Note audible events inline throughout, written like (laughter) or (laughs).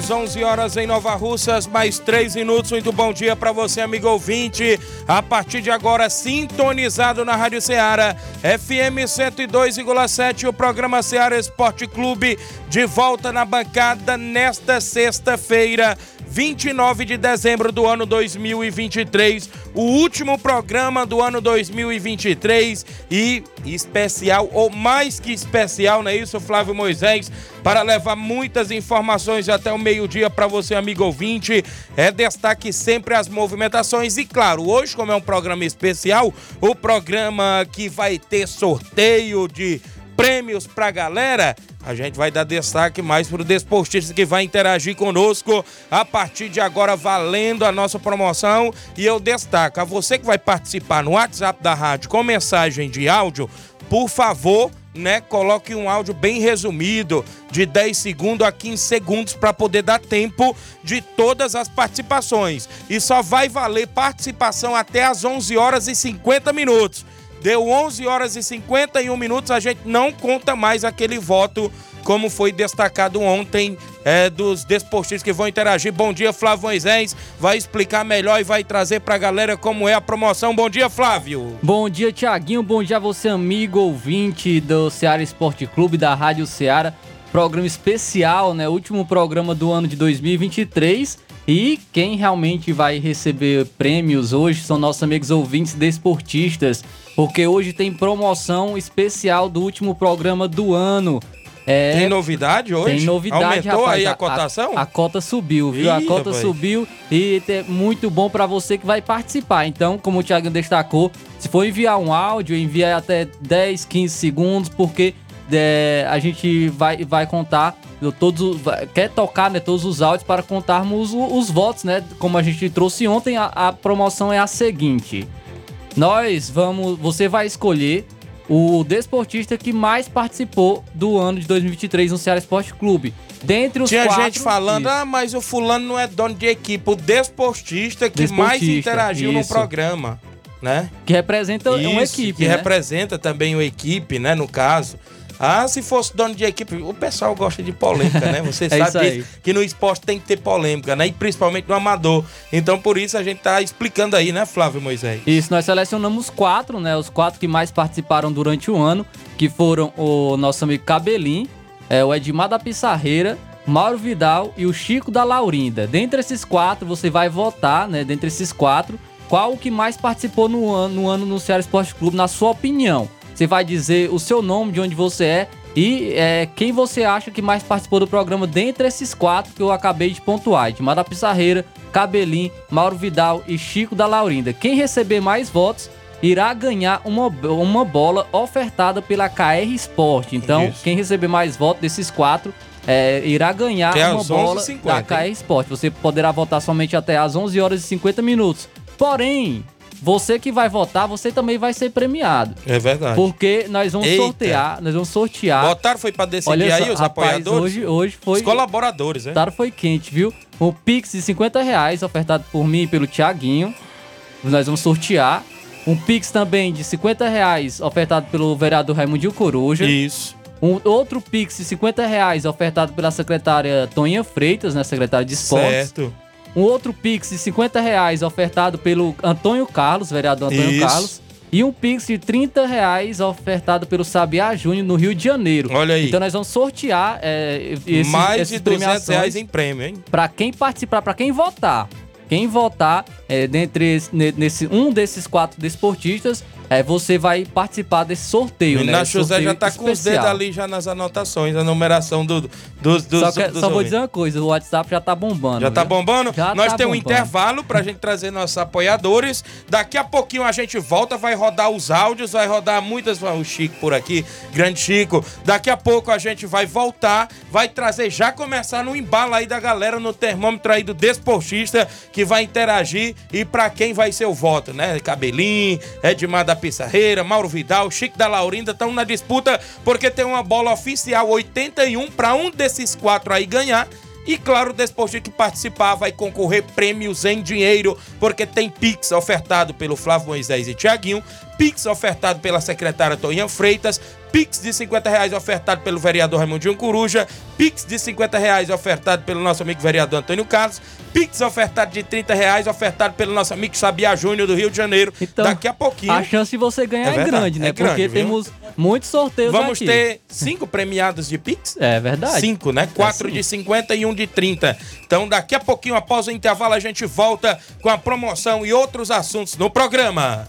11 horas, 11 horas em Nova Russas, mais 3 minutos. Muito bom dia para você, amigo ouvinte. A partir de agora, sintonizado na Rádio Ceará, FM 102,7, o programa Ceará Esporte Clube, de volta na bancada nesta sexta-feira. 29 de dezembro do ano 2023, o último programa do ano 2023 e especial, ou mais que especial, não é isso, Flávio Moisés? Para levar muitas informações até o meio-dia para você, amigo ouvinte. É destaque sempre as movimentações e, claro, hoje, como é um programa especial, o programa que vai ter sorteio de prêmios pra galera, a gente vai dar destaque mais pro desportista que vai interagir conosco a partir de agora, valendo a nossa promoção. E eu destaco a você que vai participar no WhatsApp da rádio com mensagem de áudio, por favor, né, coloque um áudio bem resumido, de 10 segundos a 15 segundos, para poder dar tempo de todas as participações. E só vai valer participação até às 11 horas e 50 minutos. Deu 11 horas e 51 minutos, a gente não conta mais aquele voto, como foi destacado ontem, é, dos desportistas que vão interagir. Bom dia, Flávio Moisés. Vai explicar melhor e vai trazer pra galera como é a promoção. Bom dia, Flávio. Bom dia, Tiaguinho. Bom dia a você, amigo ouvinte do Ceará Esporte Clube, da Rádio Ceará. Programa especial, né? Último programa do ano de 2023. E quem realmente vai receber prêmios hoje são nossos amigos ouvintes desportistas porque hoje tem promoção especial do último programa do ano. É, tem novidade hoje? Tem novidade, Aumentou rapaz, aí a, a cotação? A, a, cota subiu, viu? Ih, a cota rapaz. subiu e é muito bom para você que vai participar. Então, como o Thiago destacou, se for enviar um áudio, envie até 10, 15 segundos, porque é, a gente vai, vai contar todos quer tocar né, todos os áudios para contarmos os, os votos, né? Como a gente trouxe ontem, a, a promoção é a seguinte. Nós vamos. Você vai escolher o desportista que mais participou do ano de 2023 no Ceará Esporte Clube. Dentre os Tinha quatro, gente falando, isso. ah, mas o fulano não é dono de equipe. O desportista que desportista, mais interagiu isso. no programa, né? Que representa isso, uma equipe, Que né? representa também uma equipe, né, no caso. Ah, se fosse dono de equipe, o pessoal gosta de polêmica, né? Você (laughs) é sabe que no esporte tem que ter polêmica, né? E principalmente no amador. Então, por isso a gente tá explicando aí, né, Flávio Moisés? Isso, nós selecionamos quatro, né? Os quatro que mais participaram durante o ano, que foram o nosso amigo Cabelim, é, o Edmar da Pissarreira, Mauro Vidal e o Chico da Laurinda. Dentre esses quatro, você vai votar, né? Dentre esses quatro, qual o que mais participou no ano no, ano no Ceará Esporte Clube, na sua opinião. Você vai dizer o seu nome, de onde você é e é, quem você acha que mais participou do programa dentre esses quatro que eu acabei de pontuar: de Mara Pissarreira, Cabelim, Mauro Vidal e Chico da Laurinda. Quem receber mais votos irá ganhar uma, uma bola ofertada pela KR Sport. Então, Isso. quem receber mais votos desses quatro é, irá ganhar até uma bola 50, da KR Sport. Você poderá votar somente até às 11 horas e 50 minutos. Porém, você que vai votar, você também vai ser premiado. É verdade. Porque nós vamos Eita. sortear, nós vamos sortear. Votaram foi para decidir Olha aí só, os rapaz, apoiadores? Hoje, hoje foi. Os colaboradores, né? Votaram foi quente, viu? O Pix de 50 reais, ofertado por mim e pelo Tiaguinho. Nós vamos sortear. Um Pix também de 50 reais, ofertado pelo vereador Raimundo Coruja. Isso. Um outro Pix de 50 reais, ofertado pela secretária Toninha Freitas, né? Secretária de Esportes. Certo. Um outro Pix de 50 reais ofertado pelo Antônio Carlos, vereador Antônio Isso. Carlos. e um Pix de 30 reais ofertado pelo Sabiá Júnior no Rio de Janeiro. Olha aí. Então nós vamos sortear é, esses, Mais esses de 200 premiações reais em prêmio, hein? para quem participar, para quem votar. Quem votar é, dentre esse- ne- nesse, um desses quatro desportistas, é, você vai participar desse sorteio, né? Menina Esse José já tá com os especial. dedos ali já nas anotações, a numeração do, dos, dos, Só, que- dos só vou dizer uma coisa, o WhatsApp já tá bombando. Já tá viu? bombando? Já Nós tá temos um intervalo pra gente trazer nossos apoiadores. Daqui a pouquinho a gente volta, vai rodar os áudios, vai rodar muitas. O Chico por aqui, grande Chico. Daqui a pouco a gente vai voltar, vai trazer, já começar no embalo aí da galera no termômetro aí do desportista que vai interagir e pra quem vai ser o voto, né? Cabelinho, Edmar da Pissarreira, Mauro Vidal, Chico da Laurinda estão na disputa porque tem uma bola oficial 81 pra um desses quatro aí ganhar. E claro, o desportista que participar vai concorrer prêmios em dinheiro, porque tem Pix ofertado pelo Flávio Moisés e Tiaguinho, Pix ofertado pela secretária Toinha Freitas, Pix de 50 reais ofertado pelo vereador Raimundinho Coruja, Pix de 50 reais ofertado pelo nosso amigo vereador Antônio Carlos, Pix ofertado de 30 reais ofertado pelo nosso amigo Sabia Júnior do Rio de Janeiro. Então, Daqui a pouquinho A chance de você ganhar É é, grande, né? é grande, Porque viu? temos muitos sorteios vamos aqui. ter cinco premiados de Pix. (laughs) É verdade. Cinco, né? Quatro sim. de 50 e um de 30. Então, daqui a pouquinho, após o intervalo, a gente volta com a promoção e outros assuntos no programa.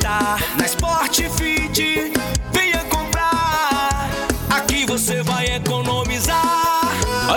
Aproveitar. Na Sport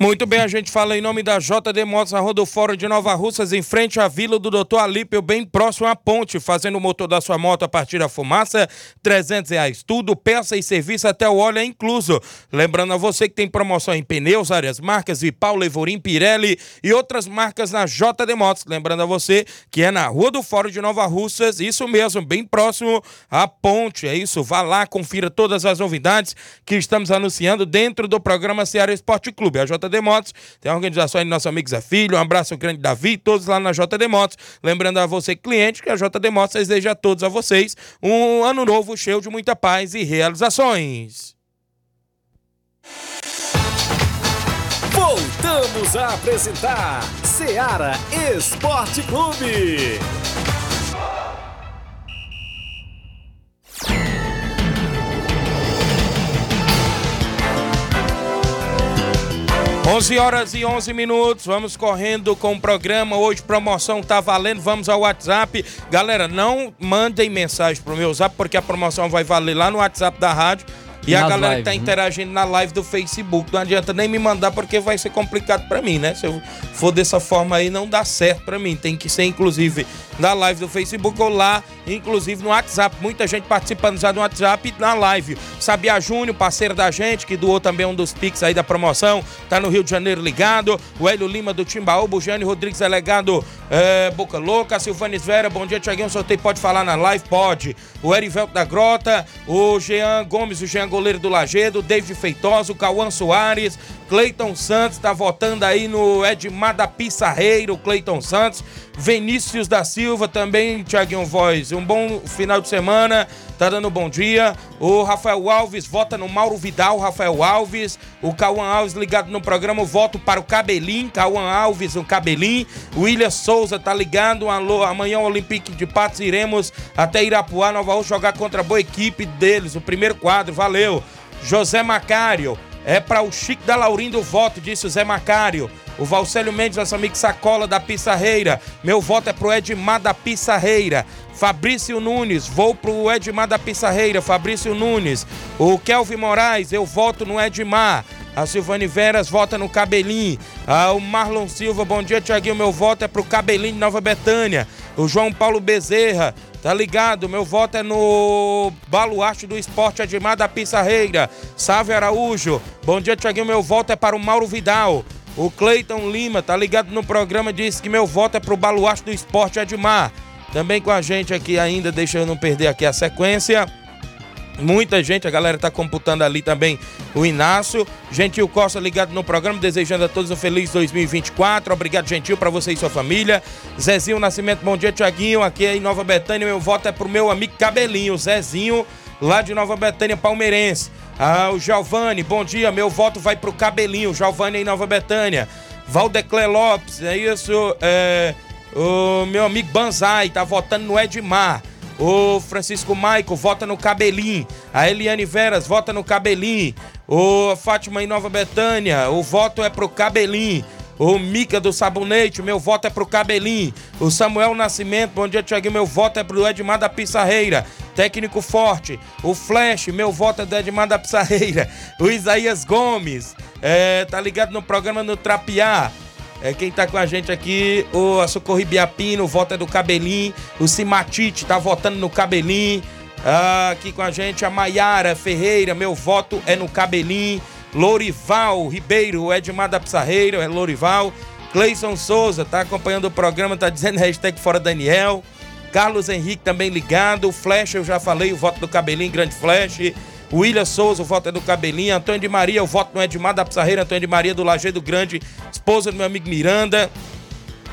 Muito bem, a gente fala em nome da JD Motos, do Fórum de Nova Russas, em frente à Vila do Doutor Alípio, bem próximo à ponte, fazendo o motor da sua moto a partir da fumaça, 300 reais tudo, peça e serviço até o óleo é incluso. Lembrando a você que tem promoção em pneus, várias marcas, Vipau, Levorim, Pirelli e outras marcas na JD Motos. Lembrando a você que é na Rua do Fórum de Nova Russas, isso mesmo, bem próximo à ponte, é isso, vá lá, confira todas as novidades que estamos anunciando dentro do programa Ceará Esporte Clube. A JD Motos tem a organização aí do nosso amigo Zé Filho, um abraço grande Davi, todos lá na JD Motos. Lembrando a você, cliente, que a JD Motos deseja a todos a vocês um ano novo cheio de muita paz e realizações. Voltamos a apresentar Seara Esporte Clube. 11 horas e 11 minutos, vamos correndo com o programa. Hoje promoção tá valendo, vamos ao WhatsApp. Galera, não mandem mensagem pro meu WhatsApp, porque a promoção vai valer lá no WhatsApp da rádio. E a Nas galera que lives, tá né? interagindo na live do Facebook. Não adianta nem me mandar, porque vai ser complicado pra mim, né? Se eu for dessa forma aí, não dá certo pra mim. Tem que ser, inclusive, na live do Facebook ou lá inclusive no WhatsApp. Muita gente participando já no WhatsApp e na live. Sabia Júnior, parceiro da gente, que doou também um dos Pix aí da promoção, tá no Rio de Janeiro ligado. O Hélio Lima do Timbaúba, o Jânio Rodrigues delegado é, Boca Louca, Silvanes Vera, bom dia, Tiaguinho. Sorteio pode falar na live? Pode. O Erivelto da Grota, o Jean Gomes, o Jean Goleiro do Lagedo, David Feitosa, o Cauã Soares, Cleiton Santos, tá votando aí no Edmar da Pissarreira, o Cleiton Santos. Vinícius da Silva também, Tiaguinho Voz. Um bom final de semana, tá dando bom dia. O Rafael Alves vota no Mauro Vidal, Rafael Alves. O Cauã Alves ligado no programa, voto para o Cabelim, Cauã Alves, o Cabelim. O William Souza tá ligado, alô, amanhã o Olympique de Patos iremos até Irapuá, Nova Rússia, jogar contra a boa equipe deles, o primeiro quadro, valeu. José Macário, é para o Chico da Laurindo o voto, disse o Zé Macário. O Valcélio Mendes, nosso amigo Sacola da Pissarreira. Meu voto é pro Edmar da Pissarreira. Fabrício Nunes, vou pro Edmar da Pissarreira. Fabrício Nunes. O Kelvin Moraes, eu voto no Edmar. A Silvane Veras vota no Cabelim. Ah, o Marlon Silva, bom dia, Tiaguinho. Meu voto é pro Cabelim de Nova Betânia. O João Paulo Bezerra, tá ligado? Meu voto é no Baluarte do Esporte Edmar da Pissarreira. Sávio Araújo, bom dia, Tiaguinho. Meu voto é para o Mauro Vidal. O Cleiton Lima, tá ligado no programa, disse que meu voto é pro Baluarte do Esporte Edmar. Também com a gente aqui ainda, deixa eu não perder aqui a sequência. Muita gente, a galera tá computando ali também o Inácio. Gentil Costa ligado no programa, desejando a todos um feliz 2024. Obrigado, Gentil, para você e sua família. Zezinho Nascimento, bom dia, Tiaguinho. Aqui em Nova Betânia, meu voto é pro meu amigo Cabelinho, Zezinho, lá de Nova Betânia, palmeirense. Ah, o Giovanni, bom dia, meu voto vai pro Cabelinho, Giovanni em Nova Betânia. Valdeclé Lopes, é isso, é, o meu amigo Banzai tá votando no Edmar. O Francisco Maico vota no Cabelim. A Eliane Veras vota no Cabelim. O Fátima em Nova Betânia, o voto é pro Cabelim. O Mica do Sabonete, meu voto é pro Cabelim. O Samuel Nascimento, bom dia, Tiaguinho, meu voto é pro Edmar da Pissarreira. Técnico Forte. O Flash, meu voto é do Edmar da Pissarreira. (laughs) O Isaías Gomes, é, tá ligado no programa no Trapiá. É, quem tá com a gente aqui, o Socorro Biapino, voto é do Cabelim. O Simatite tá votando no Cabelim. Ah, aqui com a gente a Maiara Ferreira, meu voto é no Cabelim. Lorival Ribeiro, Edmar da Pissarreira, é Lorival. Cleison Souza tá acompanhando o programa, tá dizendo hashtag fora Daniel. Carlos Henrique também ligado. Flash, eu já falei, o voto do Cabelim, grande Flash. William Souza, o voto é do Cabelinho. Antônio de Maria, o voto não é de Mar da. Antônio de Maria do Lajeado Grande, esposa do meu amigo Miranda.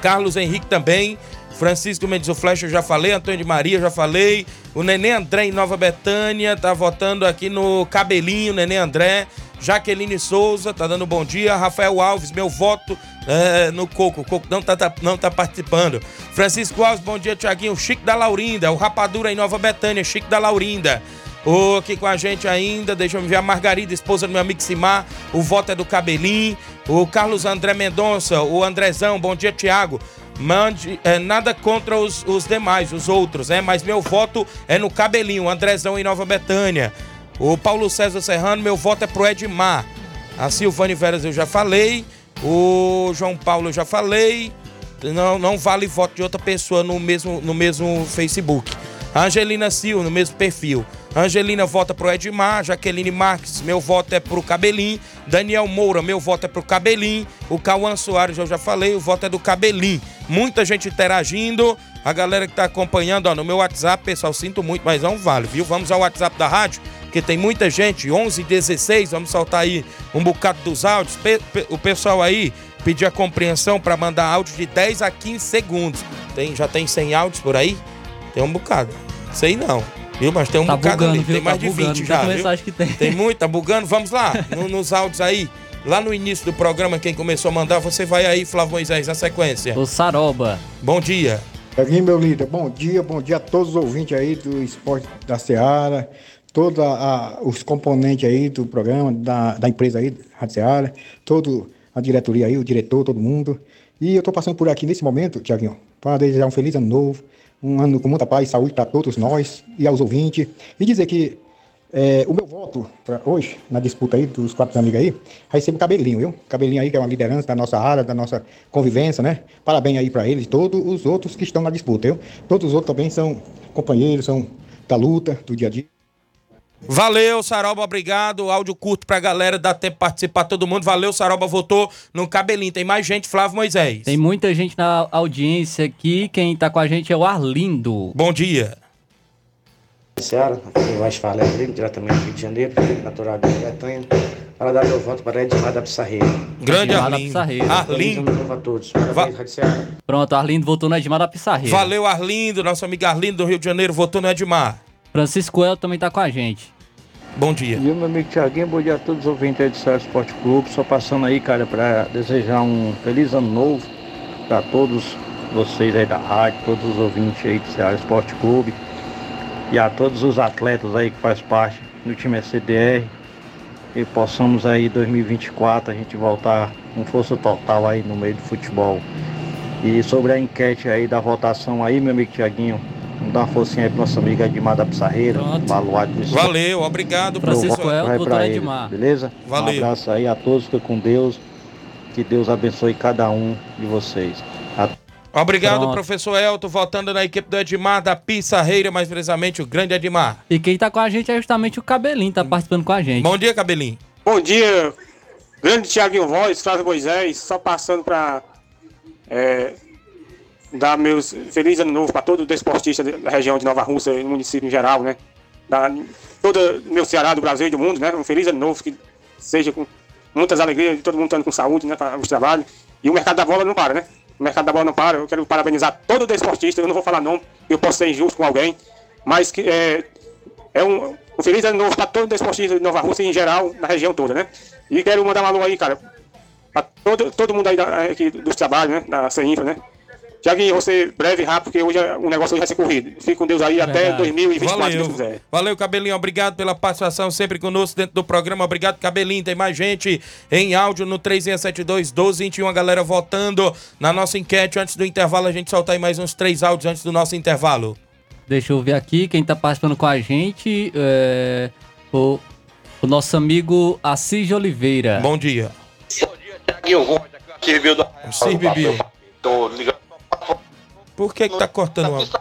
Carlos Henrique também. Francisco Mendes o Flecha, já falei. Antônio de Maria, já falei. O Nenê André em Nova Betânia, tá votando aqui no Cabelinho, Nenê André. Jaqueline Souza, tá dando bom dia. Rafael Alves, meu voto é, no Coco. O Coco não tá, tá- não tá participando. Francisco Alves, bom dia, Tiaguinho. Chico da Laurinda, o Rapadura em Nova Betânia, Chico da Laurinda. O aqui com a gente ainda, deixa eu ver a Margarida, esposa do meu amigo Simar. O voto é do Cabelim. O Carlos André Mendonça, o Andrezão, bom dia, Tiago. Mande é, nada contra os, os demais, os outros, né? Mas meu voto é no Cabelinho, Andrezão em Nova Betânia. O Paulo César Serrano, meu voto é pro Edmar. A Silvane Veras eu já falei. O João Paulo eu já falei. Não, não vale voto de outra pessoa no mesmo, no mesmo Facebook. A Angelina Silva, no mesmo perfil. Angelina vota pro Edmar. Jaqueline Marques, meu voto é pro Cabelim. Daniel Moura, meu voto é pro Cabelim. O Cauã Soares, eu já falei, o voto é do Cabelim. Muita gente interagindo. A galera que tá acompanhando, ó, no meu WhatsApp, pessoal, sinto muito, mas não vale, viu? Vamos ao WhatsApp da rádio, que tem muita gente, 11 16, vamos soltar aí um bocado dos áudios. Pe- pe- o pessoal aí pedir a compreensão para mandar áudio de 10 a 15 segundos. Tem, já tem 100 áudios por aí? Tem um bocado. Sei não. Viu? Mas tem um Tá bocado bugando, ali. viu? Tem mais Tá de bugando, 20 tanta já. viu? mensagem que tem. Tem muito, tá bugando? Vamos lá, (laughs) no- nos áudios aí. Lá no início do programa, quem começou a mandar, você vai aí, Flávio Moisés, na sequência. O Saroba. Bom dia. Tiaguinho, meu líder, bom dia, bom dia a todos os ouvintes aí do Esporte da Seara, todos os componentes aí do programa, da, da empresa aí, Rádio Seara, toda a diretoria aí, o diretor, todo mundo. E eu estou passando por aqui nesse momento, Tiaguinho, para desejar um feliz ano novo, um ano com muita paz e saúde para todos nós e aos ouvintes, e dizer que É, o meu voto pra hoje, na disputa aí dos quatro amigos aí, vai ser o Cabelinho, viu? Cabelinho aí, que é uma liderança da nossa área, da nossa convivência, né? Parabéns aí pra ele e todos os outros que estão na disputa, viu? Todos os outros também são companheiros, são da luta, do dia a dia. Valeu, Saroba, obrigado. Áudio curto pra galera, dá tempo de participar todo mundo. Valeu, Saroba votou no cabelinho. Tem mais gente, Flávio Moisés. Tem muita gente na audiência aqui. Quem tá com a gente é o Arlindo. Bom dia. Seara, aqui eu acho que fala é diretamente do Rio de Janeiro, natural de Bretanha, para dar meu voto para Edmar da Pissarreira. Grande Edmar da Arlindo. Pissarreira. Arlindo. novo a todos. Parabéns, Seara. Pronto, Arlindo votou no Edmar da Pissarreira. Valeu, Arlindo. Nosso amigo Arlindo do Rio de Janeiro votou no Edmar. Francisco El também tá com a gente. Bom dia. E meu amigo Tiaguinho, bom dia a todos os ouvintes aí do Ceará Esporte Clube. Só passando aí, cara, para desejar um feliz ano novo para todos vocês aí da rádio, todos os ouvintes aí do Ceará Esporte Clube e a todos os atletas aí que faz parte do time SCDR. E possamos aí 2024 a gente voltar com força total aí no meio do futebol. E sobre a enquete aí da votação aí, meu amigo Tiaguinho, vamos dar uma forcinha aí pro nosso amigo Edmar da Pissarreira, Pronto. baluarte do. Valeu, obrigado, Francisco professor. El voto vai votou pra no ele, Edmar. beleza? Valeu. Um abraço aí a todos, fica com Deus. Que Deus abençoe cada um de vocês. A Obrigado, Pronto. professor Elton, votando na equipe do Edmar da Pissarreira, mais precisamente o grande Edmar. E quem tá com a gente é justamente o Cabelinho, tá participando com a gente. Bom dia, cabelinho. Bom dia, grande Tiaguinho Voz, Flávio Moisés, só passando para dar meus feliz ano novo para todo desportista da região de Nova Rússia e município em geral, né? Da, todo meu Ceará, do Brasil e do mundo, né? Um feliz ano novo, que seja com muitas alegrias, todo mundo estando com saúde, né? Para os trabalhos. E o mercado da bola não para, né? O mercado da bola não para. Eu quero parabenizar todo desportista, eu não vou falar nome, eu posso ser injusto com alguém, mas que é, é um, um feliz ano novo para todo desportista de Nova Rússia em geral, na região toda, né? E quero mandar um alô aí, cara, para todo, todo mundo aí da, aqui dos trabalhos, né? Da CEINFRA, né? Tiaguinho, você breve e rápido, porque hoje é- o negócio hoje vai ser corrido. Fique com Deus aí até Verdade. 2024, se Deus Valeu. quiser. Valeu, Cabelinho. Obrigado pela participação sempre conosco dentro do programa. Obrigado, Cabelinho. Tem mais gente em áudio no 3672 1221. A galera votando na nossa enquete. Antes do intervalo, a gente soltar aí mais uns três áudios antes do nosso intervalo. Deixa eu ver aqui quem tá participando com a gente. É, o, o nosso amigo Assis de Oliveira. Bom dia. Tiaguinho Voz, aqui do Sim, Bibi. Tô ligando Por que que tá cortando o áudio?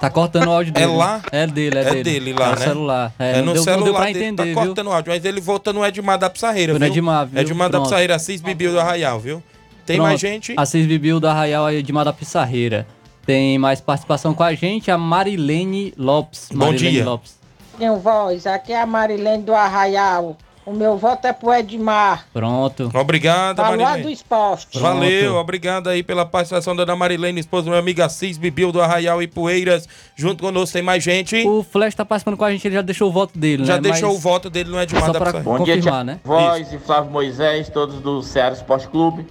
Tá cortando o áudio É dele. lá? É dele, é, É dele. dele lá, é no né? celular. É, É, não no deu, celular não deu pra dele, entender, tá viu? cortando o áudio, mas ele volta no Edmar da Pissarreira, viu? Edmar, viu? Edmar da Pronto. Pissarreira, Assis Bibiu do Arraial, viu? Tem Pronto. mais gente? Assis Bibiu do Arraial de da Pissarreira. Tem mais participação com a gente, a Marilene Lopes. Bom Marilene dia. Lopes. Tenho voz, aqui é a Marilene do Arraial. O meu voto é pro Edmar, Pronto. Obrigado, baluarte do Marilene. esporte. Valeu, Pronto. obrigado aí pela participação da Ana Marilene, esposa do meu amigo Assis Bibiu do Arraial e Poeiras. Junto conosco tem mais gente. O Flash tá participando com a gente, ele já deixou o voto dele, Já né? deixou Mas o voto dele no Edmar Só da pra Pissarreira. confirmar, né? Voz e Flávio Moisés, todos do Ceará Esporte Clube,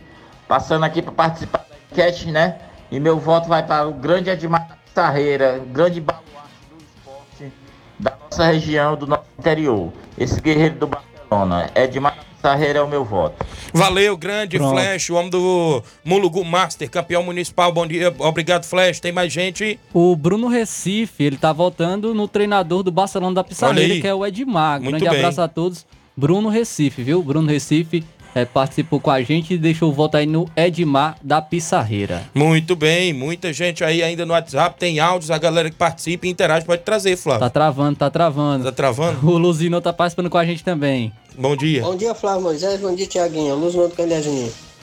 passando aqui para participar da enquete, né? E meu voto vai para o grande Edmar Sarreira, grande baluarte do esporte da nossa região, do nosso interior. Esse guerreiro do Barcelona, Edmar Sarreira é o meu voto. Valeu, grande Pronto. Flash, o homem do Mulugu Master, campeão municipal. Bom dia, obrigado, Flash. Tem mais gente? O Bruno Recife, ele tá votando no treinador do Barcelona da Pissarreira, que é o Edmar. Muito Grande bem. abraço a todos. Bruno Recife, viu? Bruno Recife eh, participou com a gente e deixou o voto aí no Edmar da Pissarreira. Muito bem, muita gente aí ainda no WhatsApp, tem áudios, a galera que participa e interage pode trazer, Flávio. Tá travando, tá travando. Tá travando? (laughs) O Luzino tá participando com a gente também. Bom dia. Bom dia, Flávio Moisés. Bom dia, Tiaguinho. Luz no Candé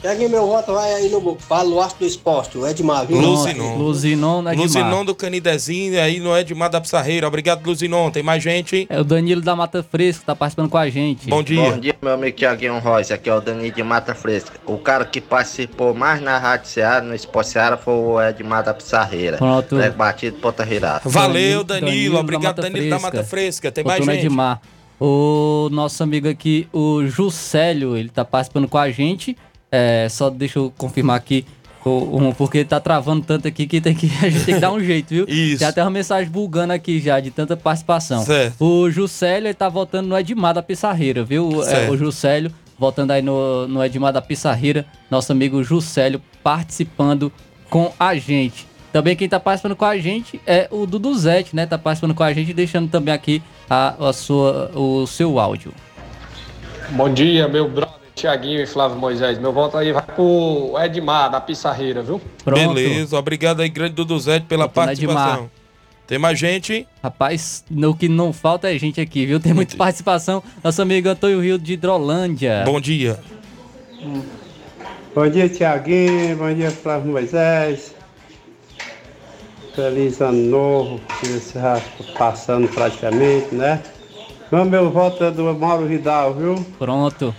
Tiaguinho, meu voto vai aí no baluarte do esporte, o Edmar, viu? Luzinon. Luzinon no Edmar. Luzinon do Canidezinho, aí no Edmar da Pissarreira. Obrigado, Luzinon. Tem mais gente? É o Danilo da Mata Fresca, tá participando com a gente. Bom dia. dia, meu amigo Tiaguinho Royce, aqui é o Danilo de Mata Fresca. O cara que participou mais na Rádio Ceará, no Esporte Ceará, foi o Edmar da Pissarreira. Pronto. Prego batido, ponta virada. Valeu, Danilo- Danilo. Da Obrigado, Mata Danilo da Fresca. Mata Fresca. Tem mais gente? Edmar. O nosso amigo aqui, o Juscelio, ele tá participando com a gente. É, só deixa eu confirmar aqui, um, porque tá travando tanto aqui que, tem que (laughs) a gente tem que dar um jeito, viu? Isso. Tem até uma mensagem bugando aqui já, de tanta participação. Certo. O Juscelio, ele tá votando no Edmar da Pissarreira, viu? É, o Juscelio, votando aí no, no Edmar da Pissarreira. Nosso amigo Juscelio participando com a gente. Também quem tá participando com a gente é o Duduzete, né? Tá participando com a gente, deixando também aqui a, a sua, o seu áudio. Bom dia, meu brother Tiaguinho e Flávio Moisés. Meu voto aí vai pro Edmar, da Pissarreira, viu? Beleza, obrigado aí, grande Duduzete, pela participação. Edmar. Tem mais gente? Rapaz, o que não falta é gente aqui, viu? Tem muita participação. Nosso amigo Antônio Rio de Hidrolândia. Bom dia. Bom dia, Tiaguinho. Bom dia, Flávio Moisés. Feliz ano novo, que você já passando praticamente, né? Mas meu voto é do Mauro Vidal, viu? Pronto.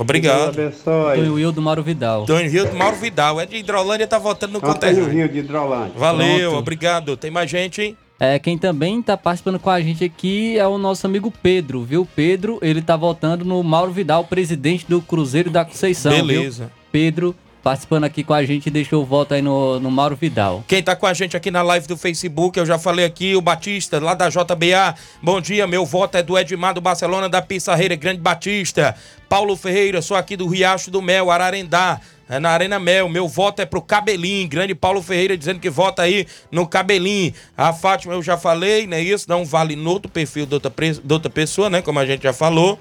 Obrigado. Deus abençoe. Antônio Will do Mauro Vidal. Antônio Rio do Mauro Vidal. É de Hidrolândia, tá votando no Antônio conterrâneo. Rio de Hidrolândia. Valeu, Pronto. obrigado. Tem mais gente, hein? É, quem também tá participando com a gente aqui é o nosso amigo Pedro, viu? Pedro, ele tá votando no Mauro Vidal, presidente do Cruzeiro da Conceição. viu? Beleza. Pedro participando aqui com a gente, deixou o voto aí no, no Mauro Vidal. Quem tá com a gente aqui na live do Facebook, eu já falei aqui, o Batista, lá da JBA. Bom dia, meu voto é do Edmar do Barcelona, da Pissarreira, Grande Batista. Paulo Ferreira, sou aqui do Riacho do Mel, Ararendá. É na Arena Mel, meu voto é pro Cabelim, grande Paulo Ferreira dizendo que vota aí no Cabelim. A Fátima eu já falei, né? Isso não vale no outro perfil de outra, de outra pessoa, né? Como a gente já falou.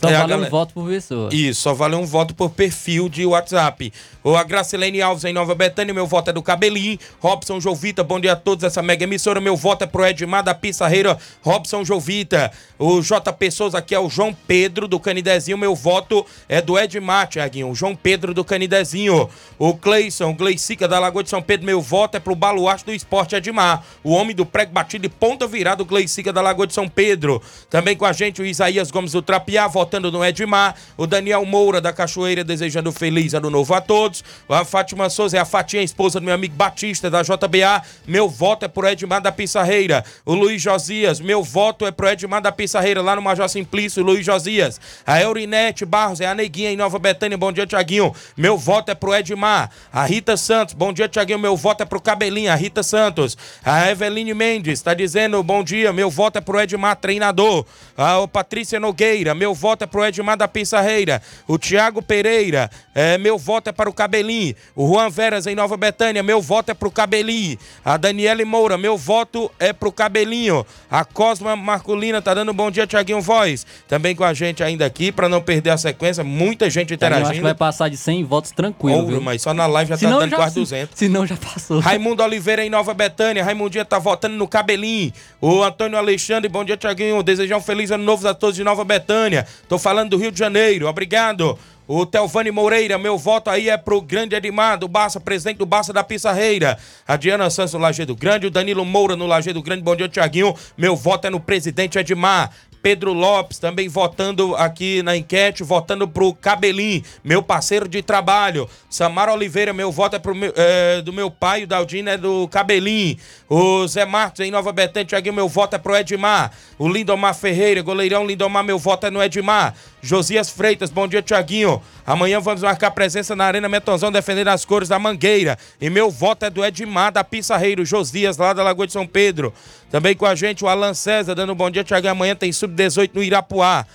Só É, a vale um galera- voto por pessoa. Isso, só vale um voto por perfil de WhatsApp. A Gracilene Alves em Nova Betânia, meu voto é do Cabelinho. Robson Jovita, bom dia a todos, essa mega emissora. Meu voto é pro Edmar da Pissarreira, Robson Jovita. O JP Souza aqui é o João Pedro do Canidezinho, meu voto é do Edmar, Tiaguinho. O João Pedro do Canidezinho. O Cleison, Gleicica da Lagoa de São Pedro, meu voto é pro Baluarte do Esporte Edmar. O homem do prego batido e ponta virada, o Gleicica da Lagoa de São Pedro. Também com a gente o Isaías Gomes do Trapiá, votando no Edmar. O Daniel Moura da Cachoeira, desejando feliz ano novo a todos. A Fátima Souza é a Fatinha, esposa do meu amigo Batista da JBA. Meu voto é pro Edmar da Pissarreira. O Luiz Josias, meu voto é pro Edmar da Pissarreira, lá no Major Simplício, Luiz Josias. A Eurinete Barros é a Neguinha em Nova Betânia. Bom dia, Tiaguinho. Meu voto é pro Edmar. A Rita Santos, bom dia, Tiaguinho. Meu voto é pro Cabelinho, a Rita Santos. A Eveline Mendes está dizendo, bom dia, meu voto é pro Edmar, treinador. A Patrícia Nogueira, meu voto é pro Edmar da Pissarreira. O Tiago Pereira, é, meu voto é para o Cabelinho. O Juan Veras em Nova Betânia, meu voto é pro Cabelinho. A Daniele Moura, meu voto é pro Cabelinho. A Cosma Marculina tá dando bom dia, Tiaguinho Voz. Também com a gente ainda aqui, para não perder a sequência, muita gente Eu acho que interagindo. vai passar de 100 votos tranquilo, Ouro, viu? mas só na live já tá Senão dando já- quase 200. Se não, já passou. Raimundo Oliveira em Nova Betânia. Raimundinha tá votando no Cabelinho. O Antônio Alexandre, bom dia, Tiaguinho. Desejar um feliz ano novo a todos de Nova Betânia. Tô falando do Rio de Janeiro. Obrigado. O Telvani Moreira, meu voto aí é pro grande Edmar do Barça, presidente do Barça da Pissarreira. A Diana Santos no Lajeado Grande, o Danilo Moura no Lajeado Grande. Bom dia, Tiaguinho. Meu voto é no presidente Edmar. Pedro Lopes também votando aqui na enquete, votando pro Cabelim, meu parceiro de trabalho. Samara Oliveira, meu voto é, pro meu- é, do meu pai, o Daldino é do Cabelim. O Zé Marcos em Nova Betânia, Tiaguinho, meu voto é pro Edmar. O Lindomar Ferreira, goleirão Lindomar, meu voto é no Edmar. Josias Freitas, bom dia, Tiaguinho. Amanhã vamos marcar presença na Arena Metonzão defendendo as cores da Mangueira. E meu voto é do Edmar da Pissarreiro, Josias, lá da Lagoa de São Pedro. Também com a gente o Alan César, dando um bom dia, Tiaguinho. Amanhã tem Sub-18 no Irapuá.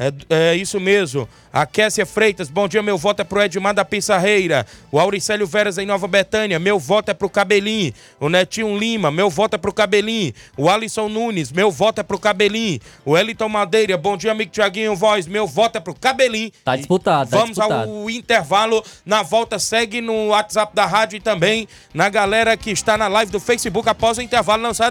É, é isso mesmo. A Kessia Freitas, bom dia, meu voto é pro Edmar da Pissarreira. O Auricélio Veras em Nova Betânia, meu voto é pro Cabelim. O Netinho Lima, meu voto é pro Cabelim. O Alisson Nunes, meu voto é pro Cabelim. O Eliton Madeira, bom dia, amigo Tiaguinho Voz, meu voto é pro Cabelim. Tá disputado, tá Vamos disputado. ao intervalo. Na volta, segue no WhatsApp da rádio e também na galera que está na live do Facebook após o intervalo. Não sai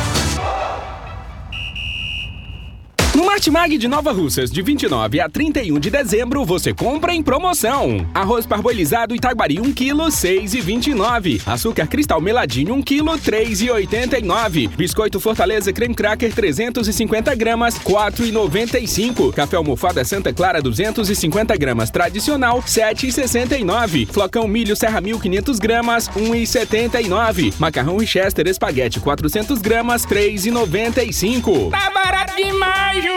No Martimag de Nova Russas, de 29 a 31 de dezembro, você compra em promoção. Arroz parbolizado Itaguari 1 kg, 6,29. Açúcar cristal meladinho 1 kg, 3,89. Biscoito Fortaleza Creme Cracker 350 gramas, 4,95. Café almofada Santa Clara 250 gramas tradicional, 7,69. Flocão milho Serra 1500 gramas, 1,79. Macarrão Winchester espaguete 400 gramas, 3,95. Tá barato demais!